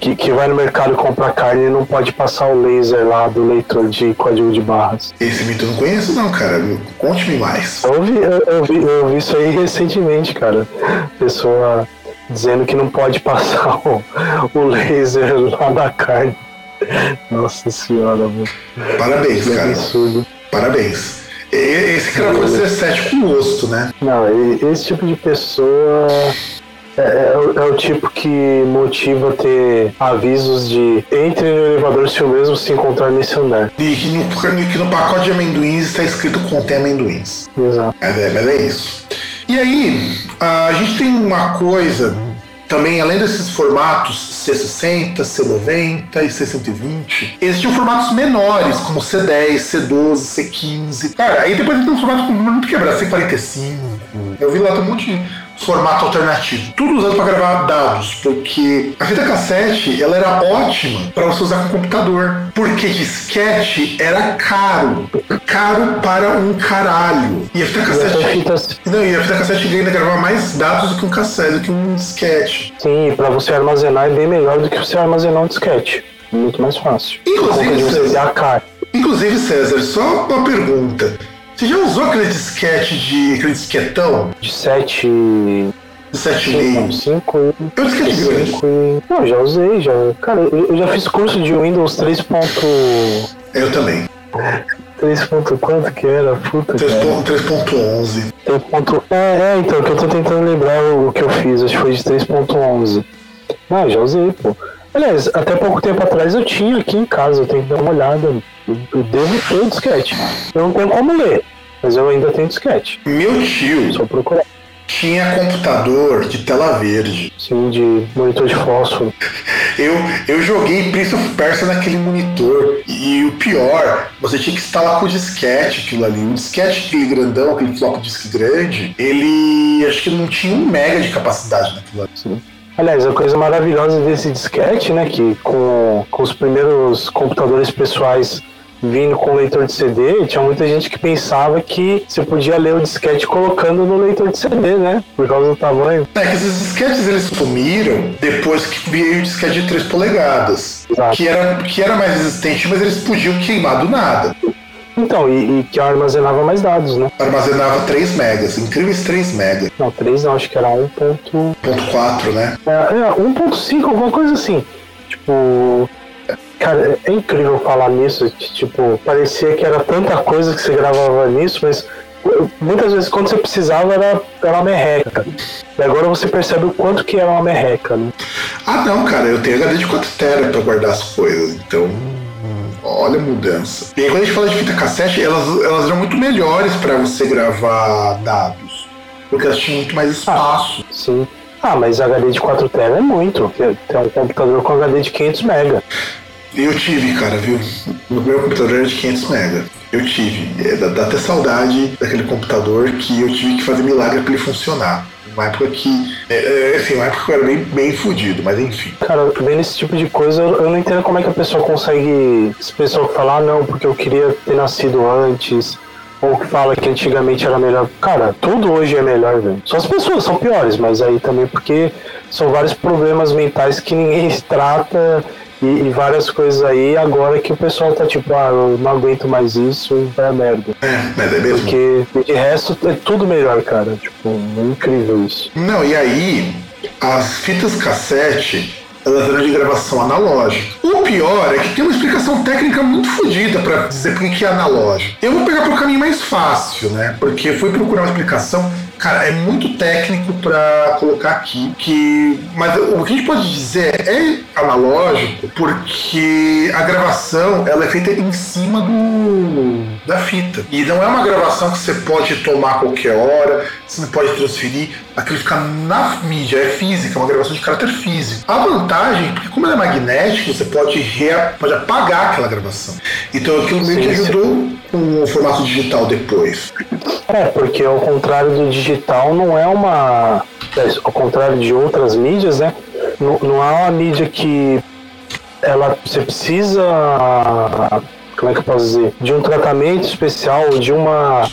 Que, que vai no mercado comprar carne e não pode passar o laser lá do leitor de código de barras. Esse mito eu não conheço, não, cara. Conte-me mais. Eu vi, eu, eu, vi, eu vi isso aí recentemente, cara. Pessoa dizendo que não pode passar o, o laser lá da carne. Nossa senhora, mano. Parabéns, que cara. Absurdo. Parabéns. Esse cara pode ser cético com gosto, né? Não, esse tipo de pessoa é, é, é, o tipo que motiva ter avisos de entre no elevador se o mesmo se encontrar nesse andar. E que no, que no pacote de amendoins está escrito contém amendoins. Exato. Mas é, mas é isso. E aí, a gente tem uma coisa também, além desses formatos C60, C90 e C120, existiam formatos menores, como C10, C12, C15. Cara, aí depois tem um formato muito quebrado, C45. Eu vi lá tem um monte de formato alternativo. Tudo usado para gravar dados, porque a fita cassete ela era ótima para você usar com computador, porque disquete era caro, caro para um caralho. E a fita cassete, não, e a fita cassete ainda gravava mais dados do que um cassete, do que um disquete. Sim, para você armazenar é bem melhor do que você armazenar um disquete. Muito mais fácil. Inclusive, César, inclusive, César, só uma pergunta. Você já usou aquele disquete de. aquele disquetão? De 7. De 7,5? 5 Eu disquete grande. Não, já usei, já. Cara, eu já fiz curso de Windows 3. Eu também. 3. quanto que era? Puta 3.11. 3. É, é, então, que eu tô tentando lembrar o que eu fiz, acho que foi de 3.11. Ah, já usei, pô. Aliás, até pouco tempo atrás eu tinha aqui em casa, eu tenho que dar uma olhada. Eu devo ter o disquete. Eu não tenho como ler, mas eu ainda tenho disquete. Meu tio. Só procurar. Tinha computador de tela verde. Sim, de monitor de fósforo. Eu, eu joguei Prince of Persia naquele monitor. E o pior, você tinha que instalar com o disquete aquilo ali. Um disquete, aquele grandão, aquele floppy disk grande, ele acho que não tinha um mega de capacidade naquilo ali. Sim. Aliás, a coisa maravilhosa desse disquete, né, que com, com os primeiros computadores pessoais vindo com leitor de CD, tinha muita gente que pensava que você podia ler o disquete colocando no leitor de CD, né? Por causa do tamanho. É que esses disquetes eles sumiram depois que veio o disquete de 3 polegadas. Que era, que era mais resistente, mas eles podiam queimar do nada. Então, e, e, que armazenava mais dados, né? Armazenava 3 megas, incríveis 3 megas. Não, 3 não, acho que era 1.4, né? É, é 1.5, alguma coisa assim. Tipo, Cara, é incrível falar nisso, que, tipo, parecia que era tanta coisa que você gravava nisso, mas muitas vezes quando você precisava era, era uma merreca. E agora você percebe o quanto que era uma merreca, né? Ah não, cara, eu tenho HD de 4 TB pra guardar as coisas, então. Olha a mudança. E aí quando a gente fala de fita cassete, elas, elas eram muito melhores para você gravar dados. Porque elas tinham muito mais espaço. Ah, sim. Ah, mas HD de 4 TB é muito. Tem um computador com HD de 500 MB. Eu tive, cara, viu? No meu computador era de 500 MB. Eu tive. É, dá, dá, até saudade daquele computador que eu tive que fazer milagre para ele funcionar. Uma época que. É, é, assim, uma época que eu era bem, bem fudido, mas enfim. Cara, vendo esse tipo de coisa, eu não entendo como é que a pessoa consegue. Esse pessoal falar, ah, não, porque eu queria ter nascido antes ou que fala que antigamente era melhor. Cara, tudo hoje é melhor, velho. Só as pessoas são piores, mas aí também porque são vários problemas mentais que ninguém trata e, e, várias coisas aí, agora que o pessoal tá tipo, ah, eu não aguento mais isso vai a merda. É, mas é mesmo. Porque de resto é tudo melhor, cara. Tipo, é incrível isso. Não, e aí, as fitas cassete, elas eram de gravação analógica. O pior é que tem uma explicação técnica muito fodida para dizer por que é analógico. Eu vou pegar pro caminho mais fácil, né? Porque fui procurar uma explicação Cara, é muito técnico para colocar aqui, que mas o que a gente pode dizer é analógico, porque a gravação ela é feita em cima do da fita. E não é uma gravação que você pode tomar a qualquer hora, você não pode transferir, aquilo fica na mídia, é física, é uma gravação de caráter físico. A vantagem, porque como ela é magnética, você pode, rea, pode apagar aquela gravação. Então aquilo meio que ajudou com o formato digital depois. É, porque ao contrário do digital, não é uma. É, ao contrário de outras mídias, né? Não, não é uma mídia que ela você precisa como é que eu posso dizer de um tratamento especial de uma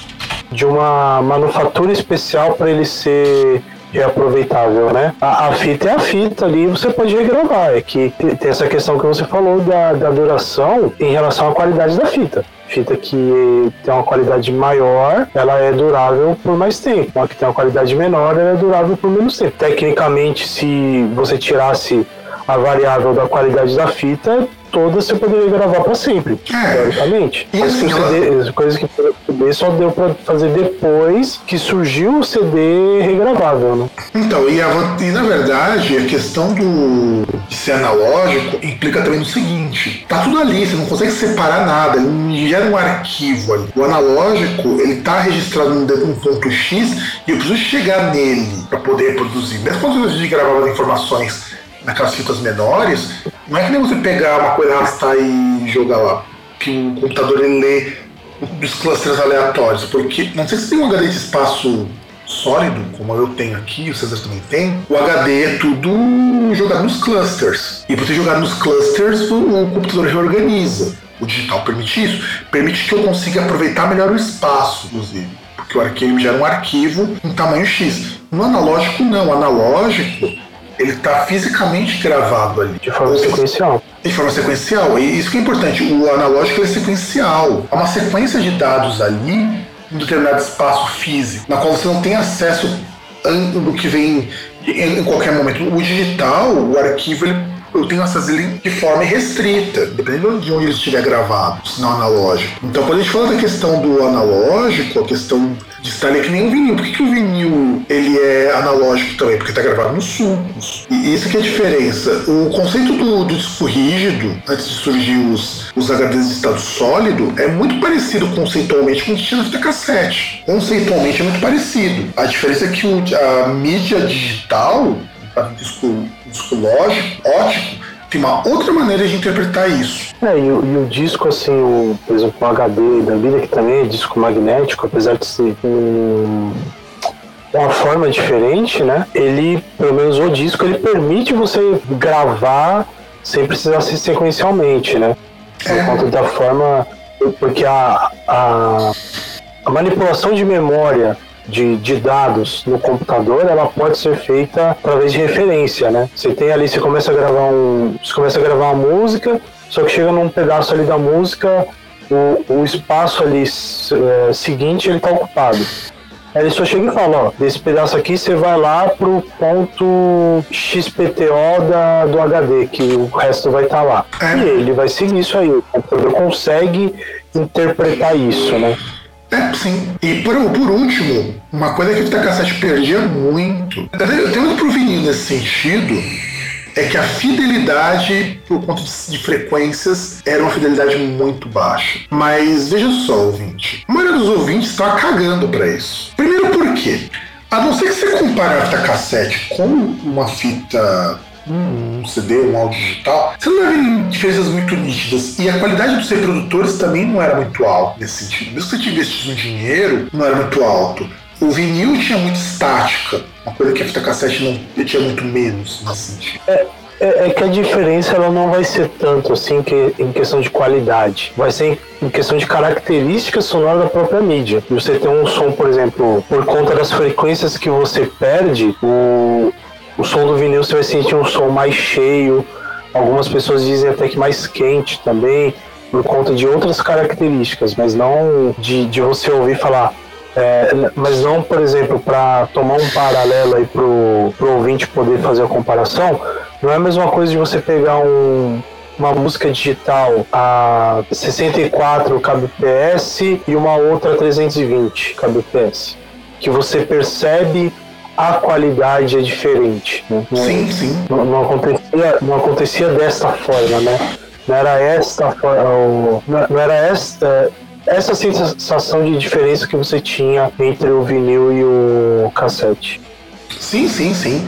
de uma manufatura especial para ele ser reaproveitável, né? A, a, fita é a fita ali, você pode regravar. É que tem essa questão que você falou da, da duração em relação à qualidade da fita fita que tem uma qualidade maior, ela é durável por mais tempo. Uma que tem uma qualidade menor, ela é durável por menos tempo. Tecnicamente, se você tirasse a variável da qualidade da fita, todas você poderia gravar para sempre, é. teoricamente. E assim, coisa que CD só deu para fazer depois que surgiu o CD regravável, né? Então, e, a, e na verdade, a questão do de ser analógico implica também no seguinte: tá tudo ali, você não consegue separar nada, ele gera um arquivo ali. O analógico, ele tá registrado num ponto X e eu preciso chegar nele para poder produzir. Mesmo quando gente gravava as informações naquelas fitas menores, não é que nem você pegar uma coisa, arrastar e jogar lá. Que o computador ele lê dos clusters aleatórios. Porque não sei se tem um HD de espaço sólido, como eu tenho aqui, o César também tem, o HD é tudo jogado nos clusters. E você jogar nos clusters, o, o computador reorganiza. O digital permite isso. Permite que eu consiga aproveitar melhor o espaço, inclusive. Porque o arquivo gera um arquivo em tamanho X. No analógico, não. O analógico, ele está fisicamente gravado ali. De forma sequencial. De forma sequencial. E isso que é importante. O analógico é sequencial. Há uma sequência de dados ali em determinado espaço físico, na qual você não tem acesso do que vem em qualquer momento. O digital, o arquivo, ele eu tenho a ele de forma restrita, dependendo de onde ele estiver gravado, se não analógico. Então, quando a gente fala da questão do analógico, a questão de estar ali que nem o vinil. Por que, que o vinil ele é analógico também? Porque está gravado nos sulcos. E isso que é a diferença. O conceito do, do disco rígido, antes de surgir os, os HDs de estado sólido, é muito parecido conceitualmente com o que tinha na fita cassete. Conceitualmente é muito parecido. A diferença é que o, a mídia digital, disco lógico, ótico, tem uma outra maneira de interpretar isso. É, e, o, e o disco, assim, o, por exemplo, o HD da vida, que também é disco magnético, apesar de ser um, uma forma diferente, né? Ele, pelo menos o disco, ele permite você gravar sem precisar ser sequencialmente, né? Por é. conta da forma. Porque a, a, a manipulação de memória de, de, dados no computador, ela pode ser feita através de referência, né? Você tem ali, você começa a gravar um, você começa a gravar uma música, só que chega num pedaço ali da música, o, o espaço ali é, seguinte ele está ocupado. Aí ele só chega e fala, ó, desse pedaço aqui você vai lá pro ponto XPTO da, do HD, que o resto vai estar tá lá. É. E ele vai seguir isso aí, o computador consegue interpretar isso, né? É, sim. E por, por último, uma coisa que o cassete perdia muito, tenho muito pro vinil nesse sentido, é que a fidelidade, por conta de frequências, era uma fidelidade muito baixa. Mas veja só, ouvinte. A maioria dos ouvintes está cagando para isso. Primeiro por quê? A não ser que você compare a fita cassete com uma fita um CD, um áudio digital, você não ver diferenças muito nítidas. E a qualidade dos reprodutores também não era muito alta nesse sentido. Mesmo que você tivesse um dinheiro, não era muito alto. O vinil tinha muita estática, uma coisa que a fita cassete não tinha muito menos nesse sentido. É, é, é, que a diferença ela não vai ser tanto assim que, em questão de qualidade, vai ser em, em questão de características sonoras da própria mídia. Você tem um som, por exemplo, por conta das frequências que você perde, o, o som do vinil você vai sentir um som mais cheio, algumas pessoas dizem até que mais quente também, por conta de outras características, mas não de, de você ouvir falar. É, mas não, por exemplo, para tomar um paralelo aí pro, pro ouvinte poder fazer a comparação, não é a mesma coisa de você pegar um, uma música digital a 64 kbps e uma outra 320 kbps, que você percebe a qualidade é diferente. Né? Sim, sim. Não, não, acontecia, não acontecia desta forma, né? Não era esta não, não era esta essa sensação de diferença que você tinha entre o vinil e o cassete. Sim, sim, sim.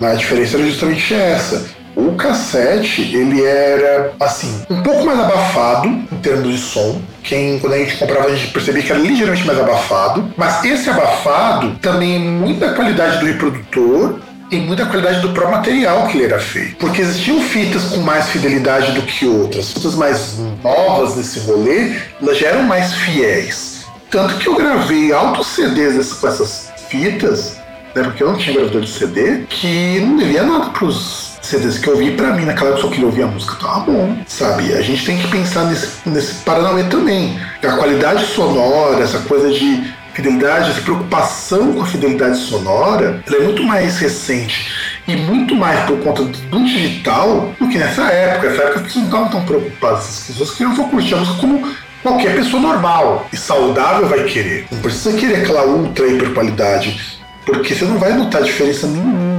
A diferença era justamente essa. O cassete, ele era, assim, um pouco mais abafado em termos de som. Quem, quando a gente comprava, a gente percebia que era ligeiramente mais abafado. Mas esse abafado também é muita qualidade do reprodutor e muita qualidade do próprio material que ele era feito. Porque existiam fitas com mais fidelidade do que outras. Fitas mais novas nesse rolê, elas já eram mais fiéis. Tanto que eu gravei altos CDs com essas fitas, né, porque eu não tinha gravador de CD, que não devia nada pros CDs que eu ouvi, pra mim, naquela época eu só queria ouvir a música, tava bom, sabe? A gente tem que pensar nesse, nesse Paranauê também. A qualidade sonora, essa coisa de fidelidade, essa preocupação com a fidelidade sonora, ela é muito mais recente e muito mais por conta do digital do que nessa época. Nessa época as pessoas não estavam tão preocupadas, as pessoas queriam só curtir a música como qualquer pessoa normal e saudável vai querer. Não precisa querer aquela ultra hiper qualidade, porque você não vai notar diferença nenhuma.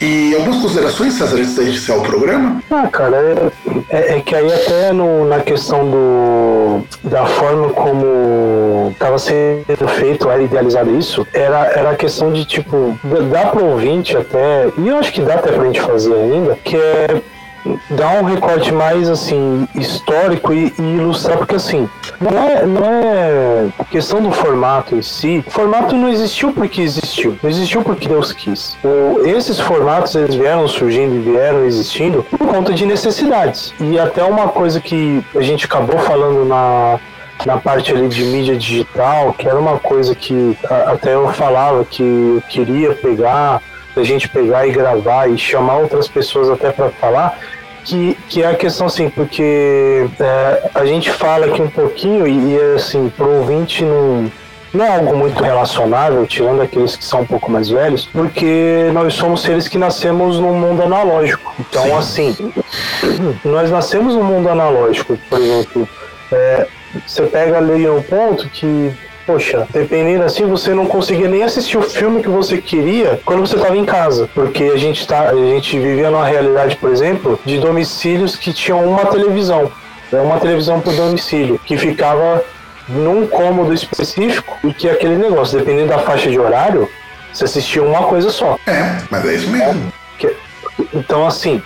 E algumas considerações, César, antes da gente iniciar o programa? Ah, cara, é, é, é que aí até no, na questão do, da forma como estava sendo feito, era idealizado isso, era, era a questão de, tipo, dá para ouvinte até, e eu acho que dá até pra gente fazer ainda, que é dar um recorte mais assim histórico e, e, ilustrar porque assim não é não é questão do formato em si. O formato não existiu porque existiu. Não existiu porque Deus quis. O, esses formatos eles vieram surgindo e vieram existindo por conta de necessidades. E até uma coisa que a gente acabou falando na na parte ali de mídia digital, que era uma coisa que até eu falava que eu queria pegar da gente pegar e gravar e chamar outras pessoas até para falar, que, que é a questão assim, porque é, a gente fala aqui um pouquinho e, e assim, pro ouvinte não, não é algo muito relacionável, tirando aqueles que são um pouco mais velhos, porque nós somos seres que nascemos num mundo analógico. Então, Sim. assim, nós nascemos num mundo analógico, por exemplo. É, você pega ali um ponto que poxa, dependendo assim, você não conseguia nem assistir o filme que você queria quando você estava em casa. Porque a gente, tá, a gente vivia numa realidade, por exemplo, de domicílios que tinham uma televisão. Né, uma televisão por domicílio, que ficava num cômodo específico e que aquele negócio, dependendo da faixa de horário, você assistia uma coisa só. É, mas é isso mesmo. É, então, assim,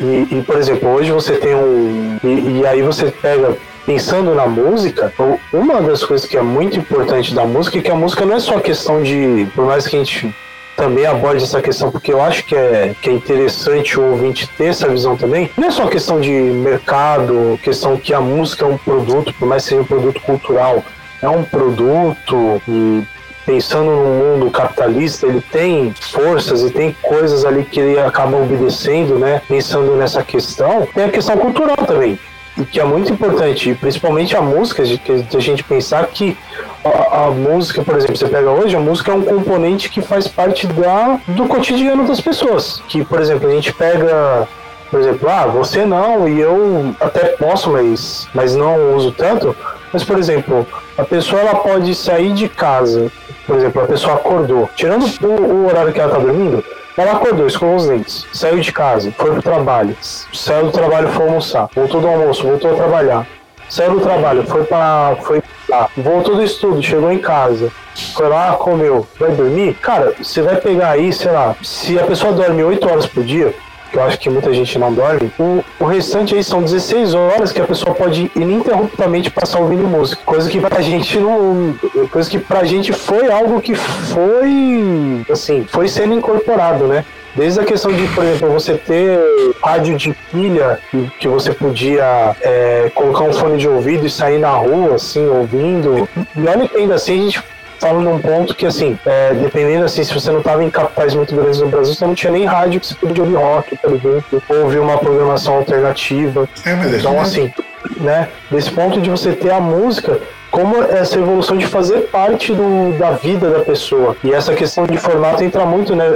e, e, por exemplo, hoje você tem um. E, e, aí você pega pensando na música, uma das coisas que é muito importante da música é que a música não é só questão de, por mais que a gente também aborde essa questão, porque eu acho que é, que é interessante o ouvinte ter essa visão também. Não é só questão de mercado, questão que a música é um produto, por mais que seja um produto cultural, é um produto e pensando no mundo capitalista, ele tem forças e tem coisas ali que ele acaba obedecendo, né? Pensando nessa questão, tem a questão cultural também e que é muito importante, principalmente a música, de, de a gente pensar que a, a, música, por exemplo, você pega hoje, a música é um componente que faz parte da, do cotidiano das pessoas. Que, por exemplo, a gente pega, por exemplo, ah, você não, e eu até posso, mas, mas não uso tanto. Mas, por exemplo, a pessoa ela pode sair de casa, por exemplo, a pessoa acordou, tirando o, o horário que ela está dormindo, ela acordou, escovou os dentes, saiu de casa, foi pro trabalho, saiu do trabalho, foi almoçar, voltou do almoço, voltou a trabalhar, saiu do trabalho, foi para foi lá, voltou do estudo, chegou em casa, foi lá, comeu, vai dormir. Cara, você vai pegar aí, sei lá, se a pessoa dorme 8 horas por dia, que eu acho que muita gente não dorme, o, o restante aí são 16 horas que a pessoa pode ininterruptamente passar ouvindo música. Coisa que pra gente não. Coisa que pra gente foi algo que foi. Assim, foi sendo incorporado, né? Desde a questão de, por exemplo, você ter rádio de pilha, que você podia é, colocar um fone de ouvido e sair na rua, assim, ouvindo. E olha que ainda assim a gente estava num ponto que, assim, é, dependendo, assim, se você não estava em capitais muito grandes no Brasil, você não tinha nem rádio que você podia ouvir rock, por exemplo, ou ouvir uma programação alternativa. É, mas é então, assim, né, desse ponto de você ter a música como essa evolução de fazer parte do, da vida da pessoa. E essa questão de formato entra muito né,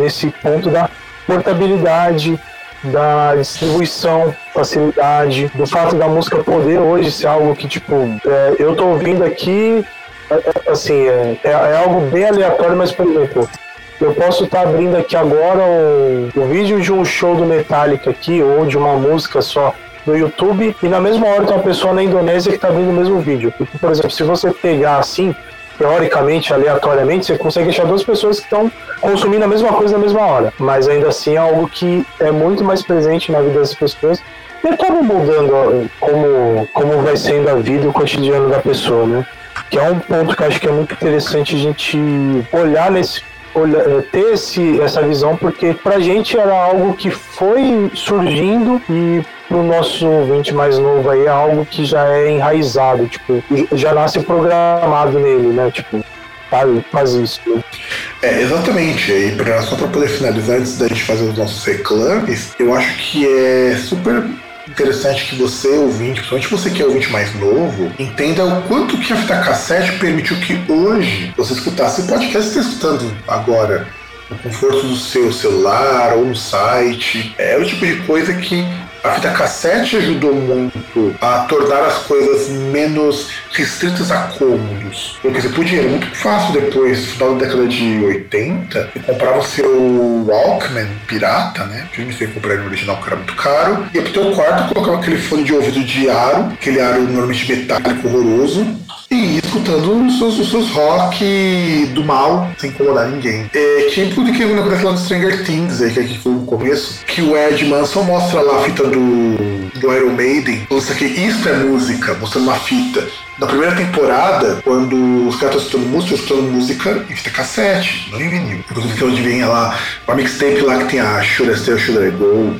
nesse ponto da portabilidade, da distribuição, facilidade, do fato da música poder hoje ser algo que, tipo, é, eu tô ouvindo aqui, assim, é, é, é, algo bem aleatório, mas, por exemplo, eu posso estar tá abrindo aqui agora o, o vídeo de um show do Metallica aqui, ou de uma música só no YouTube, e na mesma hora tem uma pessoa na Indonésia que está abrindo o mesmo vídeo. Por exemplo, se você pegar assim, teoricamente, aleatoriamente, você consegue achar duas pessoas que estão consumindo a mesma coisa na mesma hora. Mas ainda assim é algo que é muito mais presente na vida das pessoas e acaba mudando como, como vai sendo a vida e o cotidiano da pessoa, né? Que é um ponto que eu acho que é muito interessante a gente olhar nesse é, ter esse, essa visão, porque pra gente era algo que foi surgindo e pro nosso ouvinte mais novo aí é algo que já é enraizado, tipo, já nasce programado nele, né? Tipo, sabe? Faz isso. É, exatamente. E pra, só para poder finalizar, antes da gente fazer os nossos reclames, eu acho que é super interessante que você, ouvinte, principalmente você que é ouvinte mais novo, entenda o quanto que a fita cassete permitiu que hoje você escutasse. Você pode estar escutando agora no conforto do seu celular ou no site. É o tipo de coisa que a fita cassete ajudou muito a tornar as coisas menos restritas a cômodos. Porque você podia, era muito fácil depois, no final da década de 80, você comprava o seu Walkman pirata, né? Eu não sei comprar no original porque era muito caro. Ia pro teu quarto, colocava aquele fone de ouvido de aro, aquele aro normalmente metálico horroroso, e escutando os seus, os seus rock do mal, sem incomodar ninguém. É, tipo do que acontece lá no Stranger Things, aí, que aqui foi o começo, que o Ed Manson mostra lá a fita do, do Iron Maiden, isso que isso é música, mostrando uma fita. Na primeira temporada, quando os caras estão escutando música, estão escutando música em fita cassete, não em vinil. Inclusive que onde vem lá, uma mixtape lá que tem a Should I Stay or Should I Go?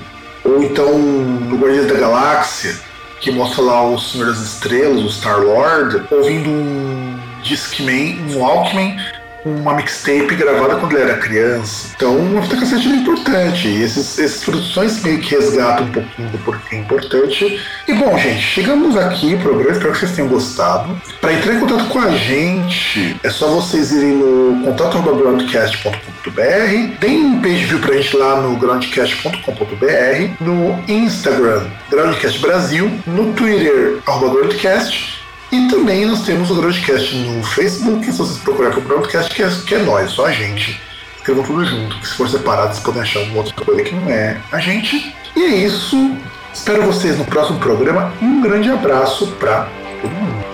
Ou então no Guardiões da Galáxia, que mostra lá o Senhor das Estrelas, o Star-Lord, ouvindo um Discman, um Walkman, uma mixtape gravada quando ele era criança. Então, uma fita cassete é importante. E esses, essas produções meio que resgatam um pouquinho do porquê é importante. E bom, gente, chegamos aqui pro programa. Espero que vocês tenham gostado. Para entrar em contato com a gente, é só vocês irem no contato.groundcast.com.br. Deem um page view pra gente lá no groundcast.com.br, no Instagram, Groundcast Brasil, no Twitter, arroba Groundcast e também nós temos o Groundcast no Facebook, se vocês procurarem por Groundcast, que é, que é nós, só a gente. Escrevam tudo junto, que se for separado vocês podem achar uma outra coisa que não é a gente. E é isso. Espero vocês no próximo programa e um grande abraço para todo mundo.